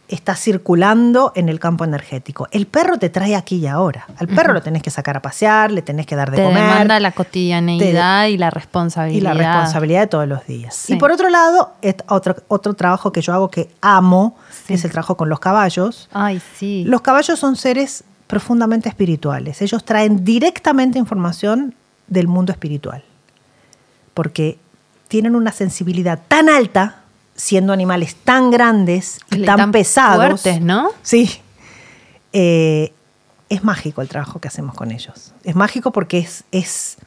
está circulando en el campo energético. El perro te trae aquí y ahora. Al perro lo tenés que sacar a pasear, le tenés que dar de Te comer. demanda la cotidianeidad y la responsabilidad. y la responsabilidad de todos los días. Sí. Y por otro lado, es otro, otro trabajo que yo hago que amo, Sí. que es el trabajo con los caballos. Ay, sí. Los caballos son seres profundamente espirituales. Ellos traen directamente información del mundo espiritual. Porque tienen una sensibilidad tan alta, siendo animales tan grandes y Y tan, tan pesados. fuertes, ¿no? Sí. Eh, es mágico el trabajo que hacemos con ellos. Es mágico porque es, es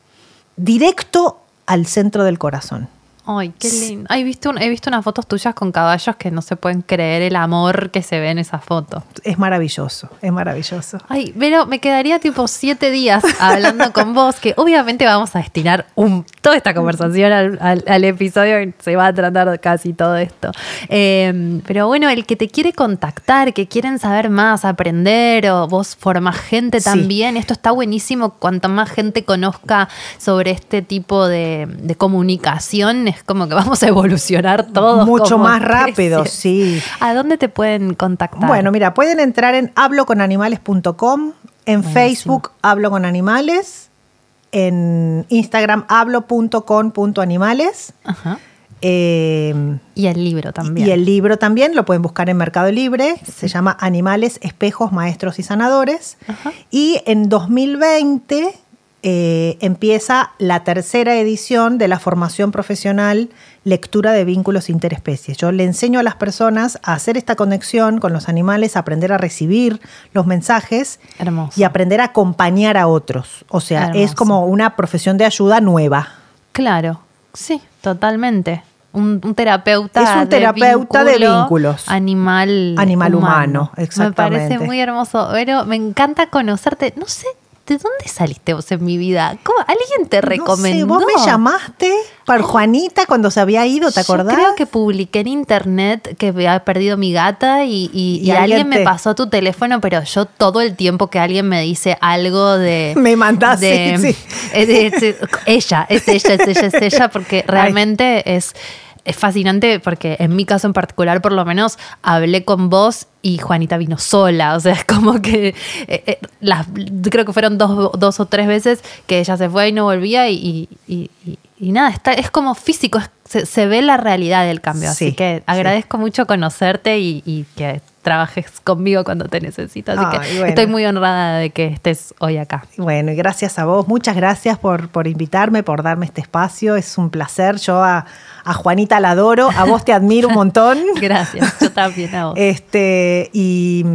directo al centro del corazón. Ay, qué lindo. Ay, he, visto un- he visto unas fotos tuyas con caballos que no se pueden creer el amor que se ve en esa foto. Es maravilloso, es maravilloso. Ay, pero me quedaría tipo siete días hablando con vos, que obviamente vamos a destinar un, toda esta conversación al, al- al episodio que se va a tratar casi todo esto. Eh, pero bueno, el que te quiere contactar, que quieren saber más, aprender, o vos formas gente Sí. también, esto está buenísimo. Cuanto más gente conozca sobre este tipo de, de comunicación, es como que vamos a evolucionar todos. Mucho como más rápido, especies. sí. ¿A dónde te pueden contactar? Bueno, mira, pueden entrar en habloconanimales.com, en Facebook Hablo con Animales en Instagram hablo.con.animales. Ajá. Eh, Y el libro también. y el libro también lo pueden buscar en Mercado Libre. Se llama Animales, Espejos, Maestros y Sanadores. Ajá. Y en 2020 eh, empieza la tercera edición de la formación profesional Lectura de Vínculos Interespecies. Yo le enseño a las personas a hacer esta conexión con los animales, aprender a recibir los mensajes Hermoso. y aprender a acompañar a otros. O sea, es como una profesión de ayuda nueva. Claro, sí, totalmente. Un, un terapeuta. Es un terapeuta de vínculos. Animal. Animal humano, exactamente. Me parece muy hermoso. Pero me encanta conocerte. No sé, ¿de dónde saliste vos en mi vida? ¿Cómo? ¿Alguien te recomendó? No sé, vos me llamaste para Juanita cuando se había ido, ¿te acordás? Yo creo que publiqué en internet que había perdido mi gata y, y- Y y alguien, me pasó tu teléfono, pero yo todo el tiempo que alguien me dice algo de... [LAUGHS] Me mandás, de- sí, de- ella, es ella, es ella, es ella, porque [LAUGHS] realmente es... Es fascinante porque en mi caso en particular, por lo menos, hablé con vos y Juanita vino sola. O sea, es como que eh, eh, las, creo que fueron dos, dos o tres veces que ella se fue y no volvía y, y- y- y nada, está, es como físico, es- se, se ve la realidad del cambio. Así Sí, que sí. agradezco mucho conocerte y, y que trabajes conmigo cuando te necesito. Así que bueno. estoy muy honrada de que estés hoy acá. Bueno, y gracias a vos, muchas gracias por, por invitarme, por darme este espacio, es un placer. Yo a, a Juanita la adoro, a vos te admiro un montón. [LAUGHS] Gracias, yo también a vos. Este, y,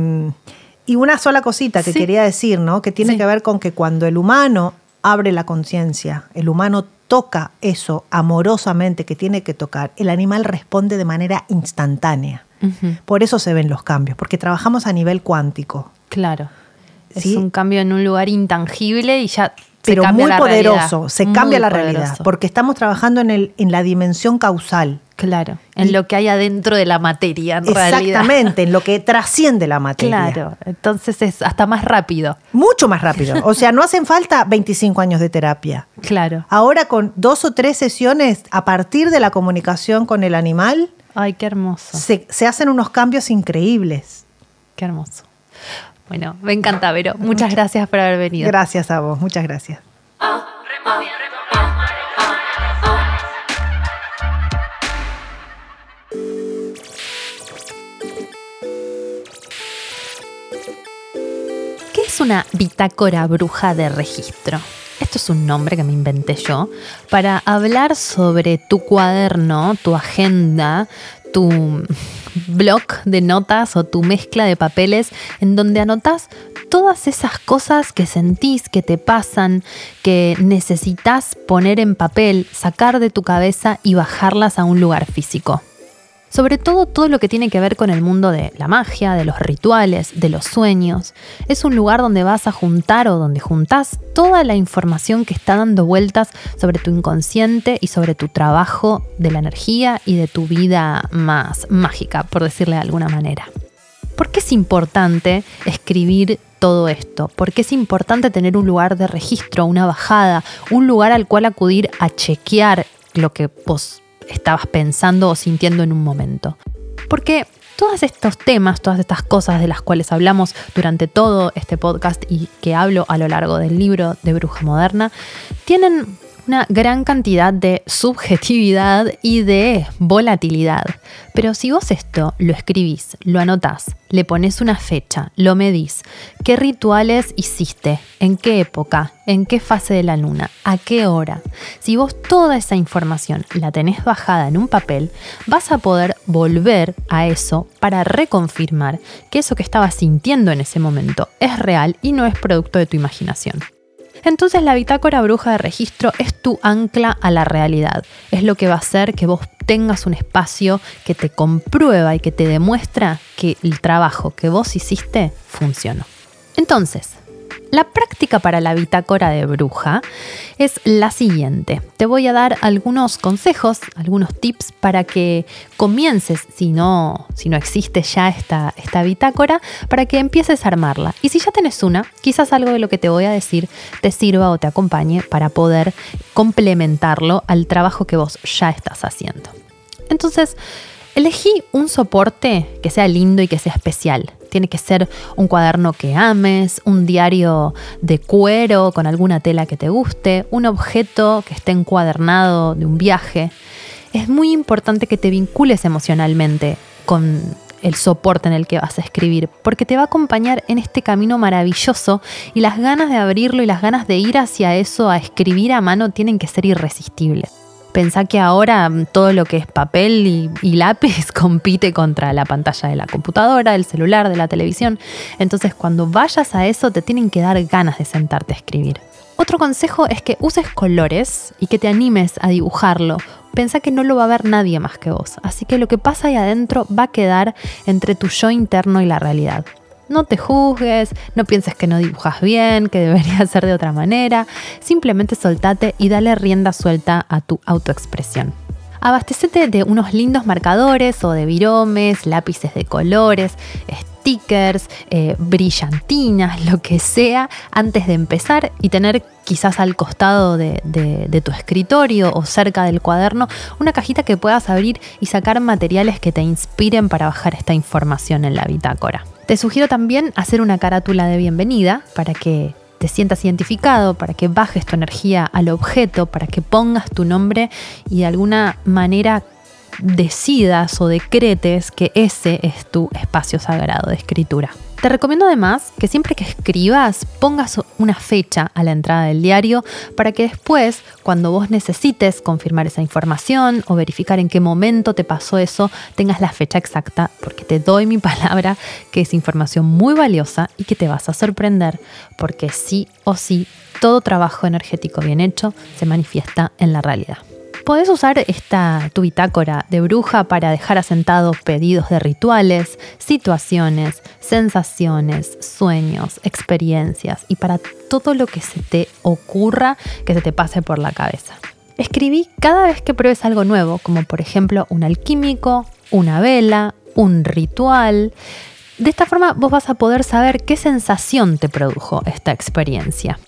y una sola cosita que Sí. quería decir, ¿no? Que tiene Sí. que ver con que cuando el humano abre la conciencia, el humano toca eso amorosamente que tiene que tocar, el animal responde de manera instantánea. Por eso se ven los cambios, porque trabajamos a nivel cuántico. Claro. Es un cambio en un lugar intangible y ya se pero cambia muy la poderoso, realidad. se Muy cambia la realidad, porque estamos trabajando en, el, en la dimensión causal. Claro, en Y- lo que hay adentro de la materia, en realidad. Exactamente, en lo que trasciende la materia. Claro, entonces es hasta más rápido. Mucho más rápido. O sea, no hacen falta 25 años de terapia. Claro. Ahora con dos o tres sesiones a partir de la comunicación con el animal, Ay, qué hermoso. se, se hacen unos cambios increíbles. Qué hermoso. Bueno, me encanta, Vero. Muchas gracias por haber venido. Gracias a vos, muchas gracias. ¿Qué es una bitácora bruja de registro? Esto es un nombre que me inventé yo para hablar sobre tu cuaderno, tu agenda, tu blog de notas o tu mezcla de papeles en donde anotas todas esas cosas que sentís, que te pasan, que necesitas poner en papel, sacar de tu cabeza y bajarlas a un lugar físico. Sobre todo todo lo que tiene que ver con el mundo de la magia, de los rituales, de los sueños. Es un lugar donde vas a juntar o donde juntás toda la información que está dando vueltas sobre tu inconsciente y sobre tu trabajo de la energía y de tu vida más mágica, por decirle de alguna manera. ¿Por qué es importante escribir todo esto? ¿Por qué es importante tener un lugar de registro, una bajada, un lugar al cual acudir a chequear lo que vos estabas pensando o sintiendo en un momento? Porque todos estos temas, todas estas cosas de las cuales hablamos durante todo este podcast y que hablo a lo largo del libro de Bruja Moderna, tienen una gran cantidad de subjetividad y de volatilidad. Pero si vos esto lo escribís, lo anotás, le pones una fecha, lo medís, qué rituales hiciste, en qué época, en qué fase de la luna, a qué hora, si vos toda esa información la tenés bajada en un papel, vas a poder volver a eso para reconfirmar que eso que estabas sintiendo en ese momento es real y no es producto de tu imaginación. Entonces la bitácora bruja de registro es tu ancla a la realidad. Es lo que va a hacer que vos tengas un espacio que te comprueba y que te demuestra que el trabajo que vos hiciste funcionó. Entonces, la práctica para la bitácora de bruja es la siguiente. Te voy a dar algunos consejos, algunos tips para que comiences, si no, si no existe ya esta, esta bitácora, para que empieces a armarla. Y si ya tenés una, quizás algo de lo que te voy a decir te sirva o te acompañe para poder complementarlo al trabajo que vos ya estás haciendo. Entonces, Elegí un soporte que sea lindo y que sea especial. Tiene que ser un cuaderno que ames, un diario de cuero con alguna tela que te guste, un objeto que esté encuadernado de un viaje. Es muy importante que te vincules emocionalmente con el soporte en el que vas a escribir, porque te va a acompañar en este camino maravilloso y las ganas de abrirlo y las ganas de ir hacia eso, a escribir a mano, tienen que ser irresistibles. Pensá que ahora mm, todo lo que es papel y, lápiz [LAUGHS] compite contra la pantalla de la computadora, del celular, de la televisión. Entonces cuando vayas a eso te tienen que dar ganas de sentarte a escribir. Otro consejo es que uses colores y que te animes a dibujarlo. Pensá que no lo va a ver nadie más que vos, así que lo que pasa ahí adentro va a quedar entre tu yo interno y la realidad. No te juzgues, no pienses que no dibujas bien, que debería [LAUGHS] ser de otra manera. Simplemente soltate y dale rienda suelta a tu autoexpresión. Abastecete de unos lindos marcadores o de viromes, lápices de colores, stickers, eh, brillantinas, [LAUGHS] lo que sea, antes de empezar y tener quizás al costado de, de, tu escritorio o cerca del cuaderno una cajita que puedas abrir y sacar materiales que te inspiren para bajar esta información en la bitácora. Te sugiero también hacer una carátula de bienvenida para que te sientas identificado, para que bajes tu energía al objeto, para que pongas tu nombre y de alguna manera decidas o decretes que ese es tu espacio sagrado de escritura. Te recomiendo además que siempre que escribas pongas una fecha a la entrada del diario para que después, cuando vos necesites confirmar esa información o verificar en qué momento te pasó eso, tengas la fecha exacta, porque te doy mi [LAUGHS] palabra que es información muy valiosa y que te vas a sorprender, porque sí o sí, todo trabajo energético bien hecho se manifiesta en la realidad. Podés usar esta tu bitácora de bruja para dejar asentados pedidos de rituales, situaciones, sensaciones, sueños, experiencias y para todo lo que se te ocurra que se te pase por la cabeza. Escribí cada vez que pruebes algo nuevo, como por ejemplo un alquímico, una vela, un ritual. De esta forma vos vas a poder saber qué sensación te produjo esta experiencia.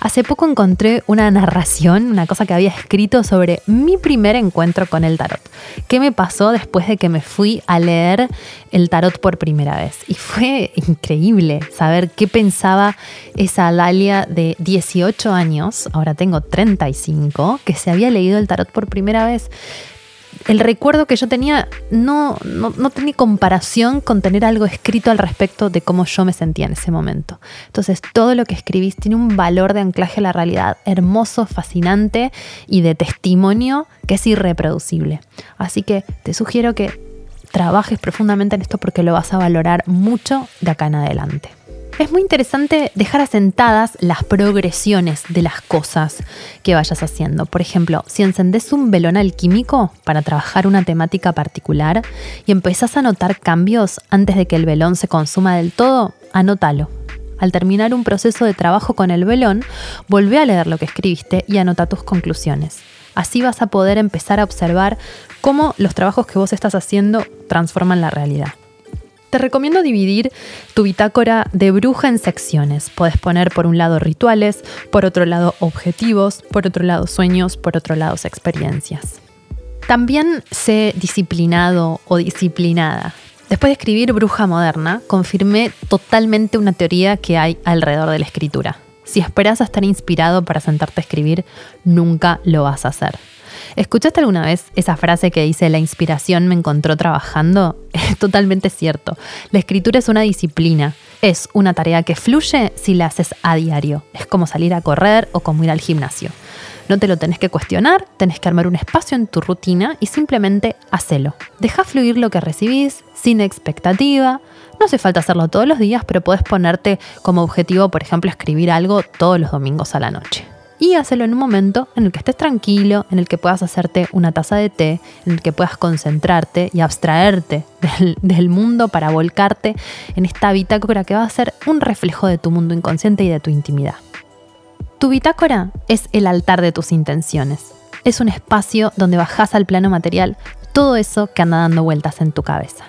Hace poco encontré una narración, una cosa que había escrito sobre mi primer encuentro con el tarot. ¿Qué me pasó después de que me fui a leer el tarot por primera vez? Y fue increíble saber qué pensaba esa Dalia de 18 años, ahora tengo 35, que se había leído el tarot por primera vez el recuerdo que yo tenía no, no, tenía comparación con tener algo escrito al respecto de cómo yo me sentía en ese momento. Entonces, todo lo que escribís tiene un valor de anclaje a la realidad hermoso, fascinante y de testimonio que es irreproducible. Así que te sugiero que trabajes profundamente en esto porque lo vas a valorar mucho de acá en adelante. Es muy interesante dejar asentadas las progresiones de las cosas que vayas haciendo. Por ejemplo, si encendés un velón alquímico para trabajar una temática particular y empezás a notar cambios antes de que el velón se consuma del todo, anótalo. Al terminar un proceso de trabajo con el velón, volvé a leer lo que escribiste y anota tus conclusiones. Así vas a poder empezar a observar cómo los trabajos que vos estás haciendo transforman la realidad. Te recomiendo dividir tu bitácora de bruja en secciones. Puedes poner por un lado rituales, por otro lado objetivos, por otro lado sueños, por otro lado experiencias. También sé disciplinado o disciplinada. Después de escribir Bruja Moderna, confirmé totalmente una teoría que hay alrededor de la escritura. Si esperas a estar inspirado para sentarte a escribir, nunca lo vas a hacer. ¿Escuchaste alguna vez esa frase que dice la inspiración me encontró trabajando? [LAUGHS] Es totalmente cierto. La escritura es una disciplina. Es una tarea que fluye si la haces a diario. Es como salir a correr o como ir al gimnasio. No te lo tenés que cuestionar, tenés que armar un espacio en tu rutina y simplemente hacelo. Deja fluir lo que recibís sin expectativa. No hace falta hacerlo todos los días, pero puedes ponerte como objetivo, por ejemplo, escribir algo todos los domingos a la noche y hazlo en un momento en el que estés tranquilo, en el que puedas hacerte una taza de té, en el que puedas concentrarte y abstraerte [LAUGHS] del, mundo para volcarte en esta bitácora que va a ser un reflejo de tu mundo inconsciente y de tu intimidad. Tu bitácora es el altar de tus intenciones. Es un espacio donde bajas al plano material todo eso que anda dando vueltas en tu cabeza.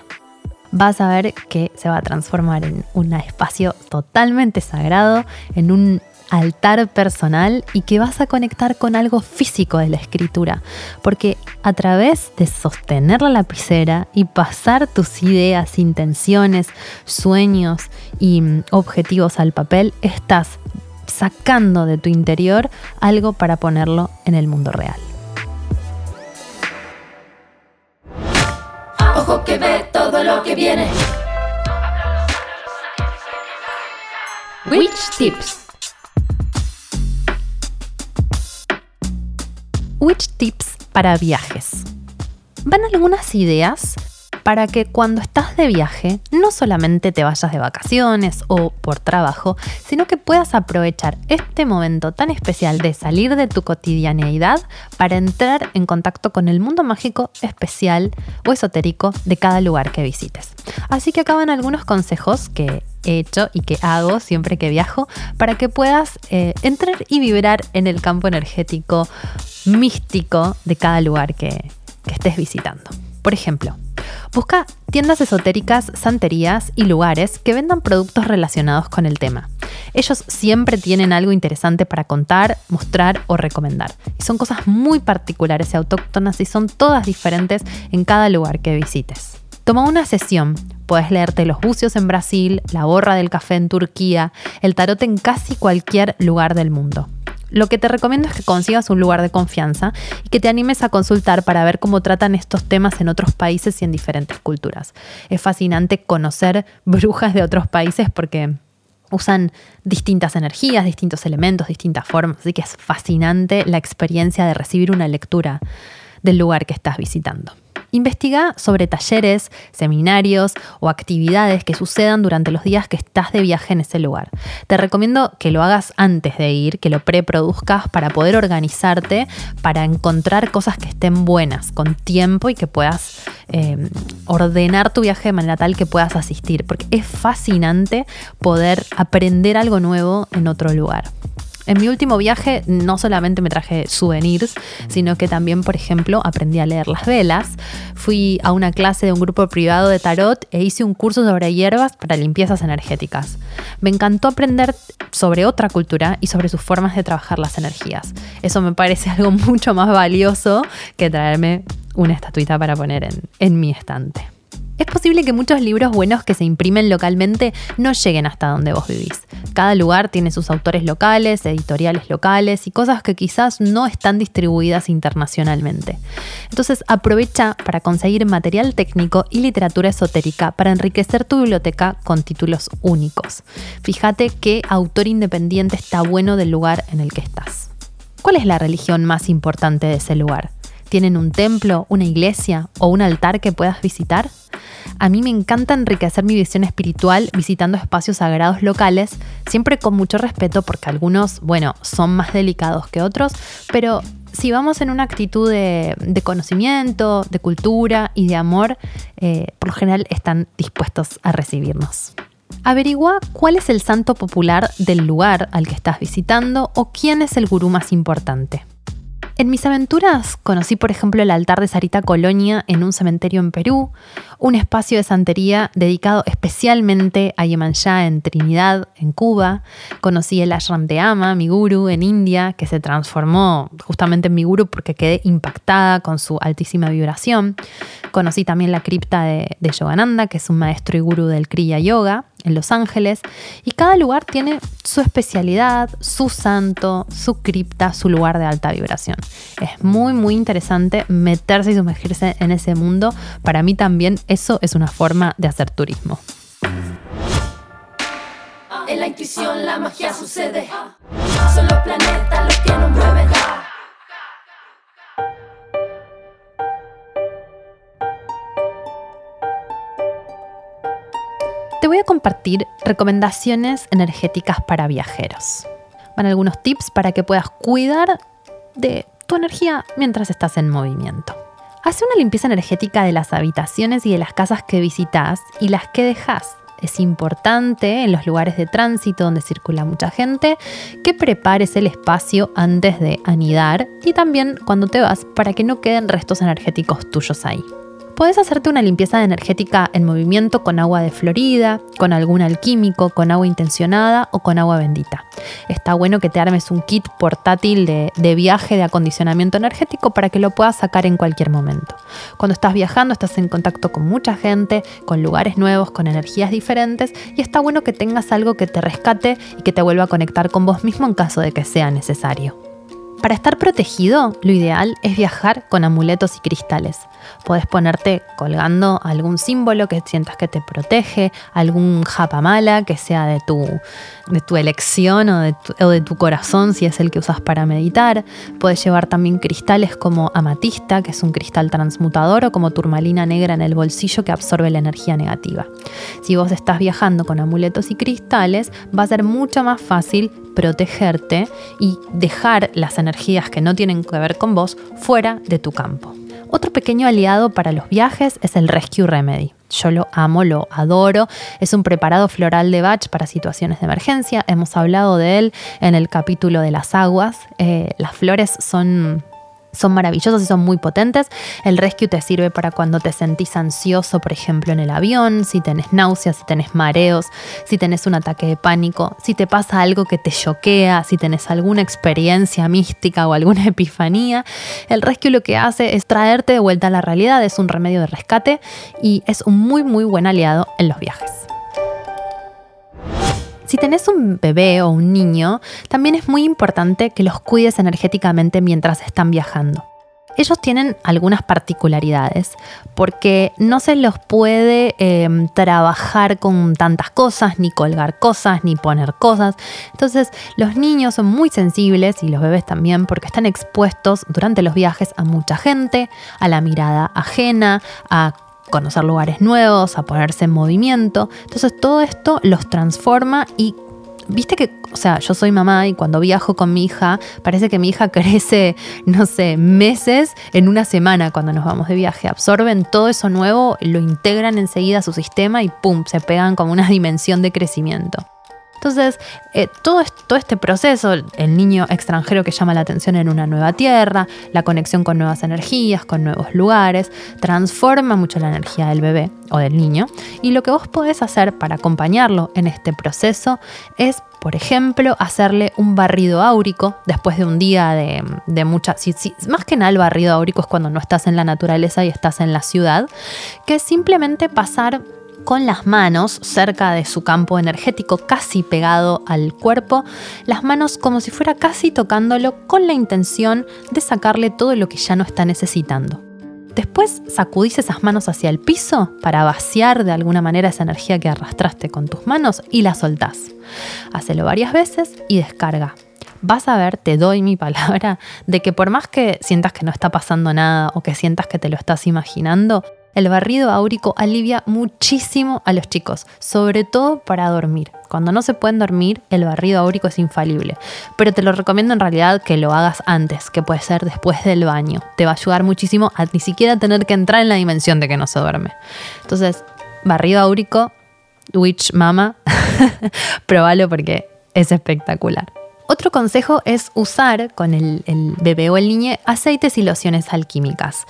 Vas a ver que se va a transformar en un espacio totalmente sagrado, en un altar personal y que vas a conectar con algo físico de la escritura, porque a través de sostener la lapicera y pasar tus ideas, intenciones, sueños y mm, objetivos al papel, estás sacando de tu interior algo para ponerlo en el mundo real. Ojo que ve todo lo que viene. Witch Tips. Witch Tips para viajes. Van algunas ideas para que cuando estás de viaje no solamente te vayas de vacaciones o por trabajo, sino que puedas aprovechar este momento tan especial de salir de tu cotidianeidad para entrar en contacto con el mundo mágico especial o esotérico de cada lugar que visites. Así que acaban algunos consejos que he hecho y que hago siempre que viajo para que puedas eh, entrar y vibrar en el campo energético místico de cada lugar que estés visitando. Por ejemplo, Busca tiendas esotéricas, santerías y lugares que vendan productos relacionados con el tema. Ellos siempre tienen algo interesante para contar, mostrar o recomendar. Y son cosas muy particulares y autóctonas y son todas diferentes en cada lugar que visites. Toma una sesión. Puedes leerte los bucios en Brasil, la borra del café en Turquía, el tarot en casi cualquier lugar del mundo. Lo que te recomiendo es que consigas un lugar de confianza y que te animes a consultar para ver cómo tratan estos temas en otros países y en diferentes culturas. Es fascinante conocer [LAUGHS] brujas de otros países porque usan distintas energías, distintos elementos, distintas formas, así que es fascinante la experiencia de recibir una lectura del lugar que estás visitando. Investiga sobre talleres, seminarios o actividades que sucedan durante los días que estás de viaje en ese lugar. Te recomiendo que lo hagas antes de ir, que lo preproduzcas para poder organizarte, para encontrar cosas que estén buenas, con tiempo y que puedas eh, ordenar tu viaje de manera tal que puedas asistir, porque es fascinante poder aprender algo nuevo en otro lugar. En mi último viaje no solamente me traje souvenirs, sino que también, por ejemplo, aprendí a leer las velas. Fui a una clase de un grupo privado de tarot e hice un curso sobre hierbas para limpiezas energéticas. Me encantó aprender sobre otra cultura y sobre sus formas de trabajar las energías. Eso me parece [LAUGHS] algo mucho más valioso que traerme una estatuita para poner en, en mi estante. Es posible que muchos libros buenos que se imprimen localmente no lleguen hasta donde vos vivís. Cada lugar tiene sus autores locales, editoriales locales y cosas que quizás no están distribuidas internacionalmente. Entonces aprovecha para conseguir material técnico y literatura esotérica para enriquecer tu biblioteca con títulos únicos. Fíjate qué autor independiente está bueno del lugar en el que estás. ¿Cuál es la religión más importante de ese lugar? ¿Tienen un templo, una iglesia o un altar que puedas visitar? A mí me encanta enriquecer mi visión espiritual visitando espacios sagrados locales, siempre con mucho respeto porque algunos, bueno, son más delicados que otros, pero si vamos en una actitud de, conocimiento, de cultura y de amor, eh, por lo general están dispuestos a recibirnos. Averigua cuál es el santo popular del lugar al que estás visitando o quién es el gurú más importante. En mis aventuras conocí, por ejemplo, el altar de Sarita Colonia en un cementerio en Perú, un espacio de santería dedicado especialmente a Yemanjá en Trinidad, en Cuba. Conocí el ashram de Ama, mi guru, en India, que se transformó justamente en mi guru porque quedé impactada con su altísima vibración. Conocí también la cripta de, de Yogananda, que es un maestro y guru del Kriya Yoga en Los Ángeles, y cada lugar tiene su especialidad, su santo, su cripta, su lugar de alta vibración. Es muy, muy interesante meterse y sumergirse en ese mundo. Para mí también eso es una forma de hacer turismo. En la intuición la magia sucede. Son los planetas los que nos mueven. Te voy a compartir recomendaciones energéticas para viajeros. Van algunos tips para que puedas cuidar de tu energía mientras estás en movimiento. Hace una limpieza energética de las habitaciones y de las casas que visitas y las que dejas. Es importante en los lugares de tránsito donde circula mucha gente que prepares el espacio antes de anidar y también cuando te vas para que no queden restos energéticos tuyos ahí. Puedes hacerte una limpieza energética en movimiento con agua de Florida, con algún alquímico, con agua intencionada o con agua bendita. Está bueno que te armes un kit portátil de, de viaje de acondicionamiento energético para que lo puedas sacar en cualquier momento. Cuando estás viajando estás en contacto con mucha gente, con lugares nuevos, con energías diferentes y está bueno que tengas algo que te rescate y que te vuelva a conectar con vos mismo en caso de que sea necesario. Para estar protegido, lo ideal es viajar con amuletos y cristales. Puedes ponerte colgando algún símbolo que sientas que te protege, algún japamala que sea de tu, de tu elección o de tu, corazón si es el que usas para meditar. Puedes llevar también cristales como amatista, que es un cristal transmutador, o como turmalina negra en el bolsillo que absorbe la energía negativa. Si vos estás viajando con amuletos y cristales, va a ser mucho más fácil protegerte y dejar las energías que no tienen que ver con vos fuera de tu campo. Otro pequeño aliado para los viajes es el Rescue Remedy. Yo lo amo, lo adoro. Es un preparado floral de Bach para situaciones de emergencia. Hemos hablado de él en el capítulo de las aguas. Eh, las flores son son maravillosos y son muy potentes. El Rescue te sirve para cuando te sentís ansioso, por ejemplo, en el avión, si tenés náuseas, si tenés mareos, si tenés un ataque de pánico, si te pasa algo que te choquea, si tenés alguna experiencia mística o alguna [LAUGHS] epifanía. El Rescue lo que hace es traerte de vuelta a la realidad, es un remedio de rescate y es un muy muy buen aliado en los viajes. Si tenés un bebé o un niño, también es muy importante que los cuides energéticamente mientras están viajando. Ellos tienen algunas particularidades porque no se los puede eh, trabajar con tantas cosas, ni colgar cosas, ni poner cosas. Entonces los niños son muy sensibles y los bebés también porque están expuestos durante los viajes a mucha gente, a la mirada ajena, a conocer lugares nuevos, a ponerse en movimiento. Entonces todo esto los transforma y viste que, o sea, yo soy mamá y cuando viajo con mi hija, parece que mi hija [LAUGHS] crece, no sé, meses en una semana cuando nos vamos de viaje. Absorben todo eso nuevo, lo integran enseguida a su sistema y pum, se pegan como una dimensión de crecimiento. Entonces, eh, todo, este proceso, el niño extranjero que llama la atención en una nueva tierra, la conexión con nuevas energías, con nuevos lugares, transforma mucho la energía del bebé o del niño. Y lo que vos podés hacer para acompañarlo en este proceso es por ejemplo, hacerle un barrido áurico después de un día de, de mucha... más que nada el barrido áurico es cuando no estás en la naturaleza y estás en la ciudad, que es simplemente pasar con las manos cerca de su campo energético, casi pegado al cuerpo, las manos como si fuera casi tocándolo con la intención de sacarle todo lo que ya no está necesitando. Después sacudís esas manos hacia el piso para vaciar de alguna manera esa energía que arrastraste con tus manos y la soltás. Hacelo varias veces y descarga vas a ver, te doy mi [LAUGHS] palabra, de que por más que sientas que no está pasando nada o que sientas que te lo estás imaginando, el barrido áurico alivia muchísimo a los chicos, sobre todo para dormir. Cuando no se pueden dormir, el barrido áurico es infalible. Pero te lo recomiendo en realidad que lo hagas antes, que puede ser después del baño. Te va a ayudar muchísimo a ni siquiera tener que entrar en la dimensión de que no se duerme. Entonces, barrido áurico, Witch Mama, [LAUGHS] probalo porque es espectacular. Otro consejo es usar con el, bebé o el niño aceites y lociones alquímicas.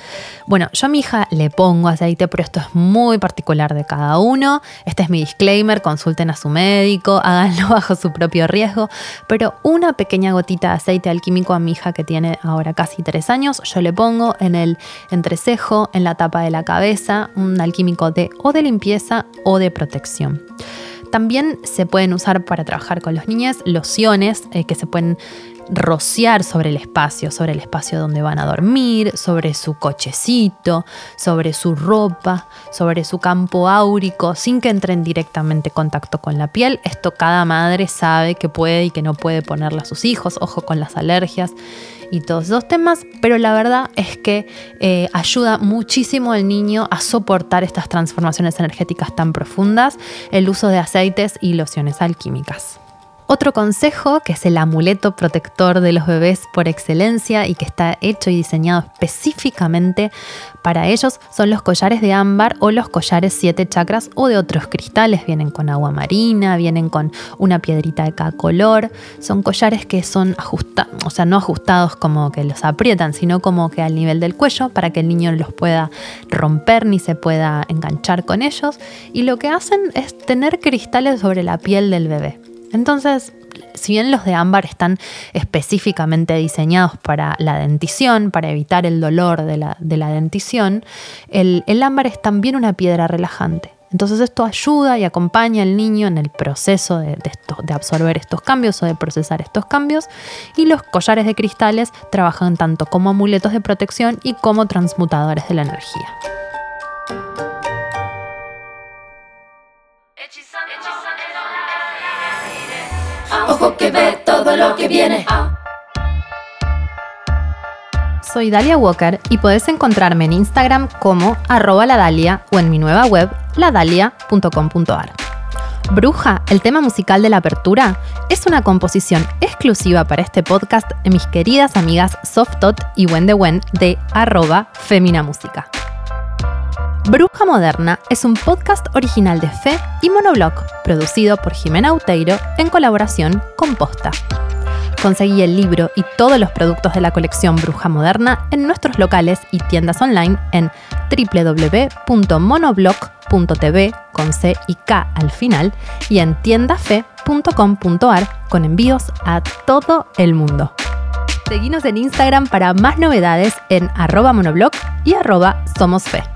Bueno, yo a mi hija le pongo aceite, pero esto es muy particular de cada uno. Este es mi disclaimer, consulten a su médico, [LAUGHS] háganlo bajo su propio riesgo. Pero una pequeña gotita de aceite alquímico a mi hija que tiene ahora casi tres años, yo le pongo en el entrecejo, en la tapa de la cabeza, un alquímico de o de limpieza o de protección. También se pueden usar para trabajar con los niños lociones eh, que se pueden rociar sobre el espacio, sobre el espacio donde van a dormir, sobre su cochecito, sobre su ropa, sobre su campo áurico, sin que entren directamente en contacto con la piel. Esto cada madre sabe que puede y que no puede ponerle a sus hijos, ojo con las alergias y todos esos temas, pero la verdad es que eh, ayuda muchísimo al niño a soportar estas transformaciones energéticas tan profundas, el uso de aceites y lociones alquímicas. Otro consejo, que es el amuleto protector de los bebés por excelencia y que está hecho y diseñado específicamente para ellos, son los collares de ámbar o los collares siete chakras o de otros cristales. Vienen con agua marina, vienen con una piedrita de cada color. Son collares que son ajustados, o sea, no ajustados como que los aprietan, sino como que al nivel del cuello para que el niño los pueda romper ni se pueda enganchar con ellos. Y lo que hacen es tener cristales sobre la piel del bebé. Entonces, si bien los de ámbar están específicamente diseñados para la dentición, para evitar el dolor de la, dentición, el, ámbar es también una piedra relajante. Entonces esto ayuda y acompaña al niño en el proceso de, absorber estos cambios o de procesar estos cambios. Y los collares de cristales trabajan tanto como amuletos de protección y como transmutadores de la energía. Ojo que ve todo lo que viene. Soy Dalia Walker y podés encontrarme en Instagram como arroba ladalia o en mi nueva web ladalia.com.ar. Bruja, el tema musical de la apertura, es una composición exclusiva para este podcast de mis queridas amigas Softot y Wen de de arroba Femina Música. Bruja Moderna es un podcast original de Fe y Monoblog, producido por Jimena Uteiro en colaboración con Posta. Conseguí el libro y todos los productos de la colección Bruja Moderna en nuestros locales y tiendas online en www.monoblog.tv con C y K al final y en tiendafe.com.ar con envíos a todo el mundo. Seguinos en Instagram para más novedades en arroba monoblog y arroba somosfe.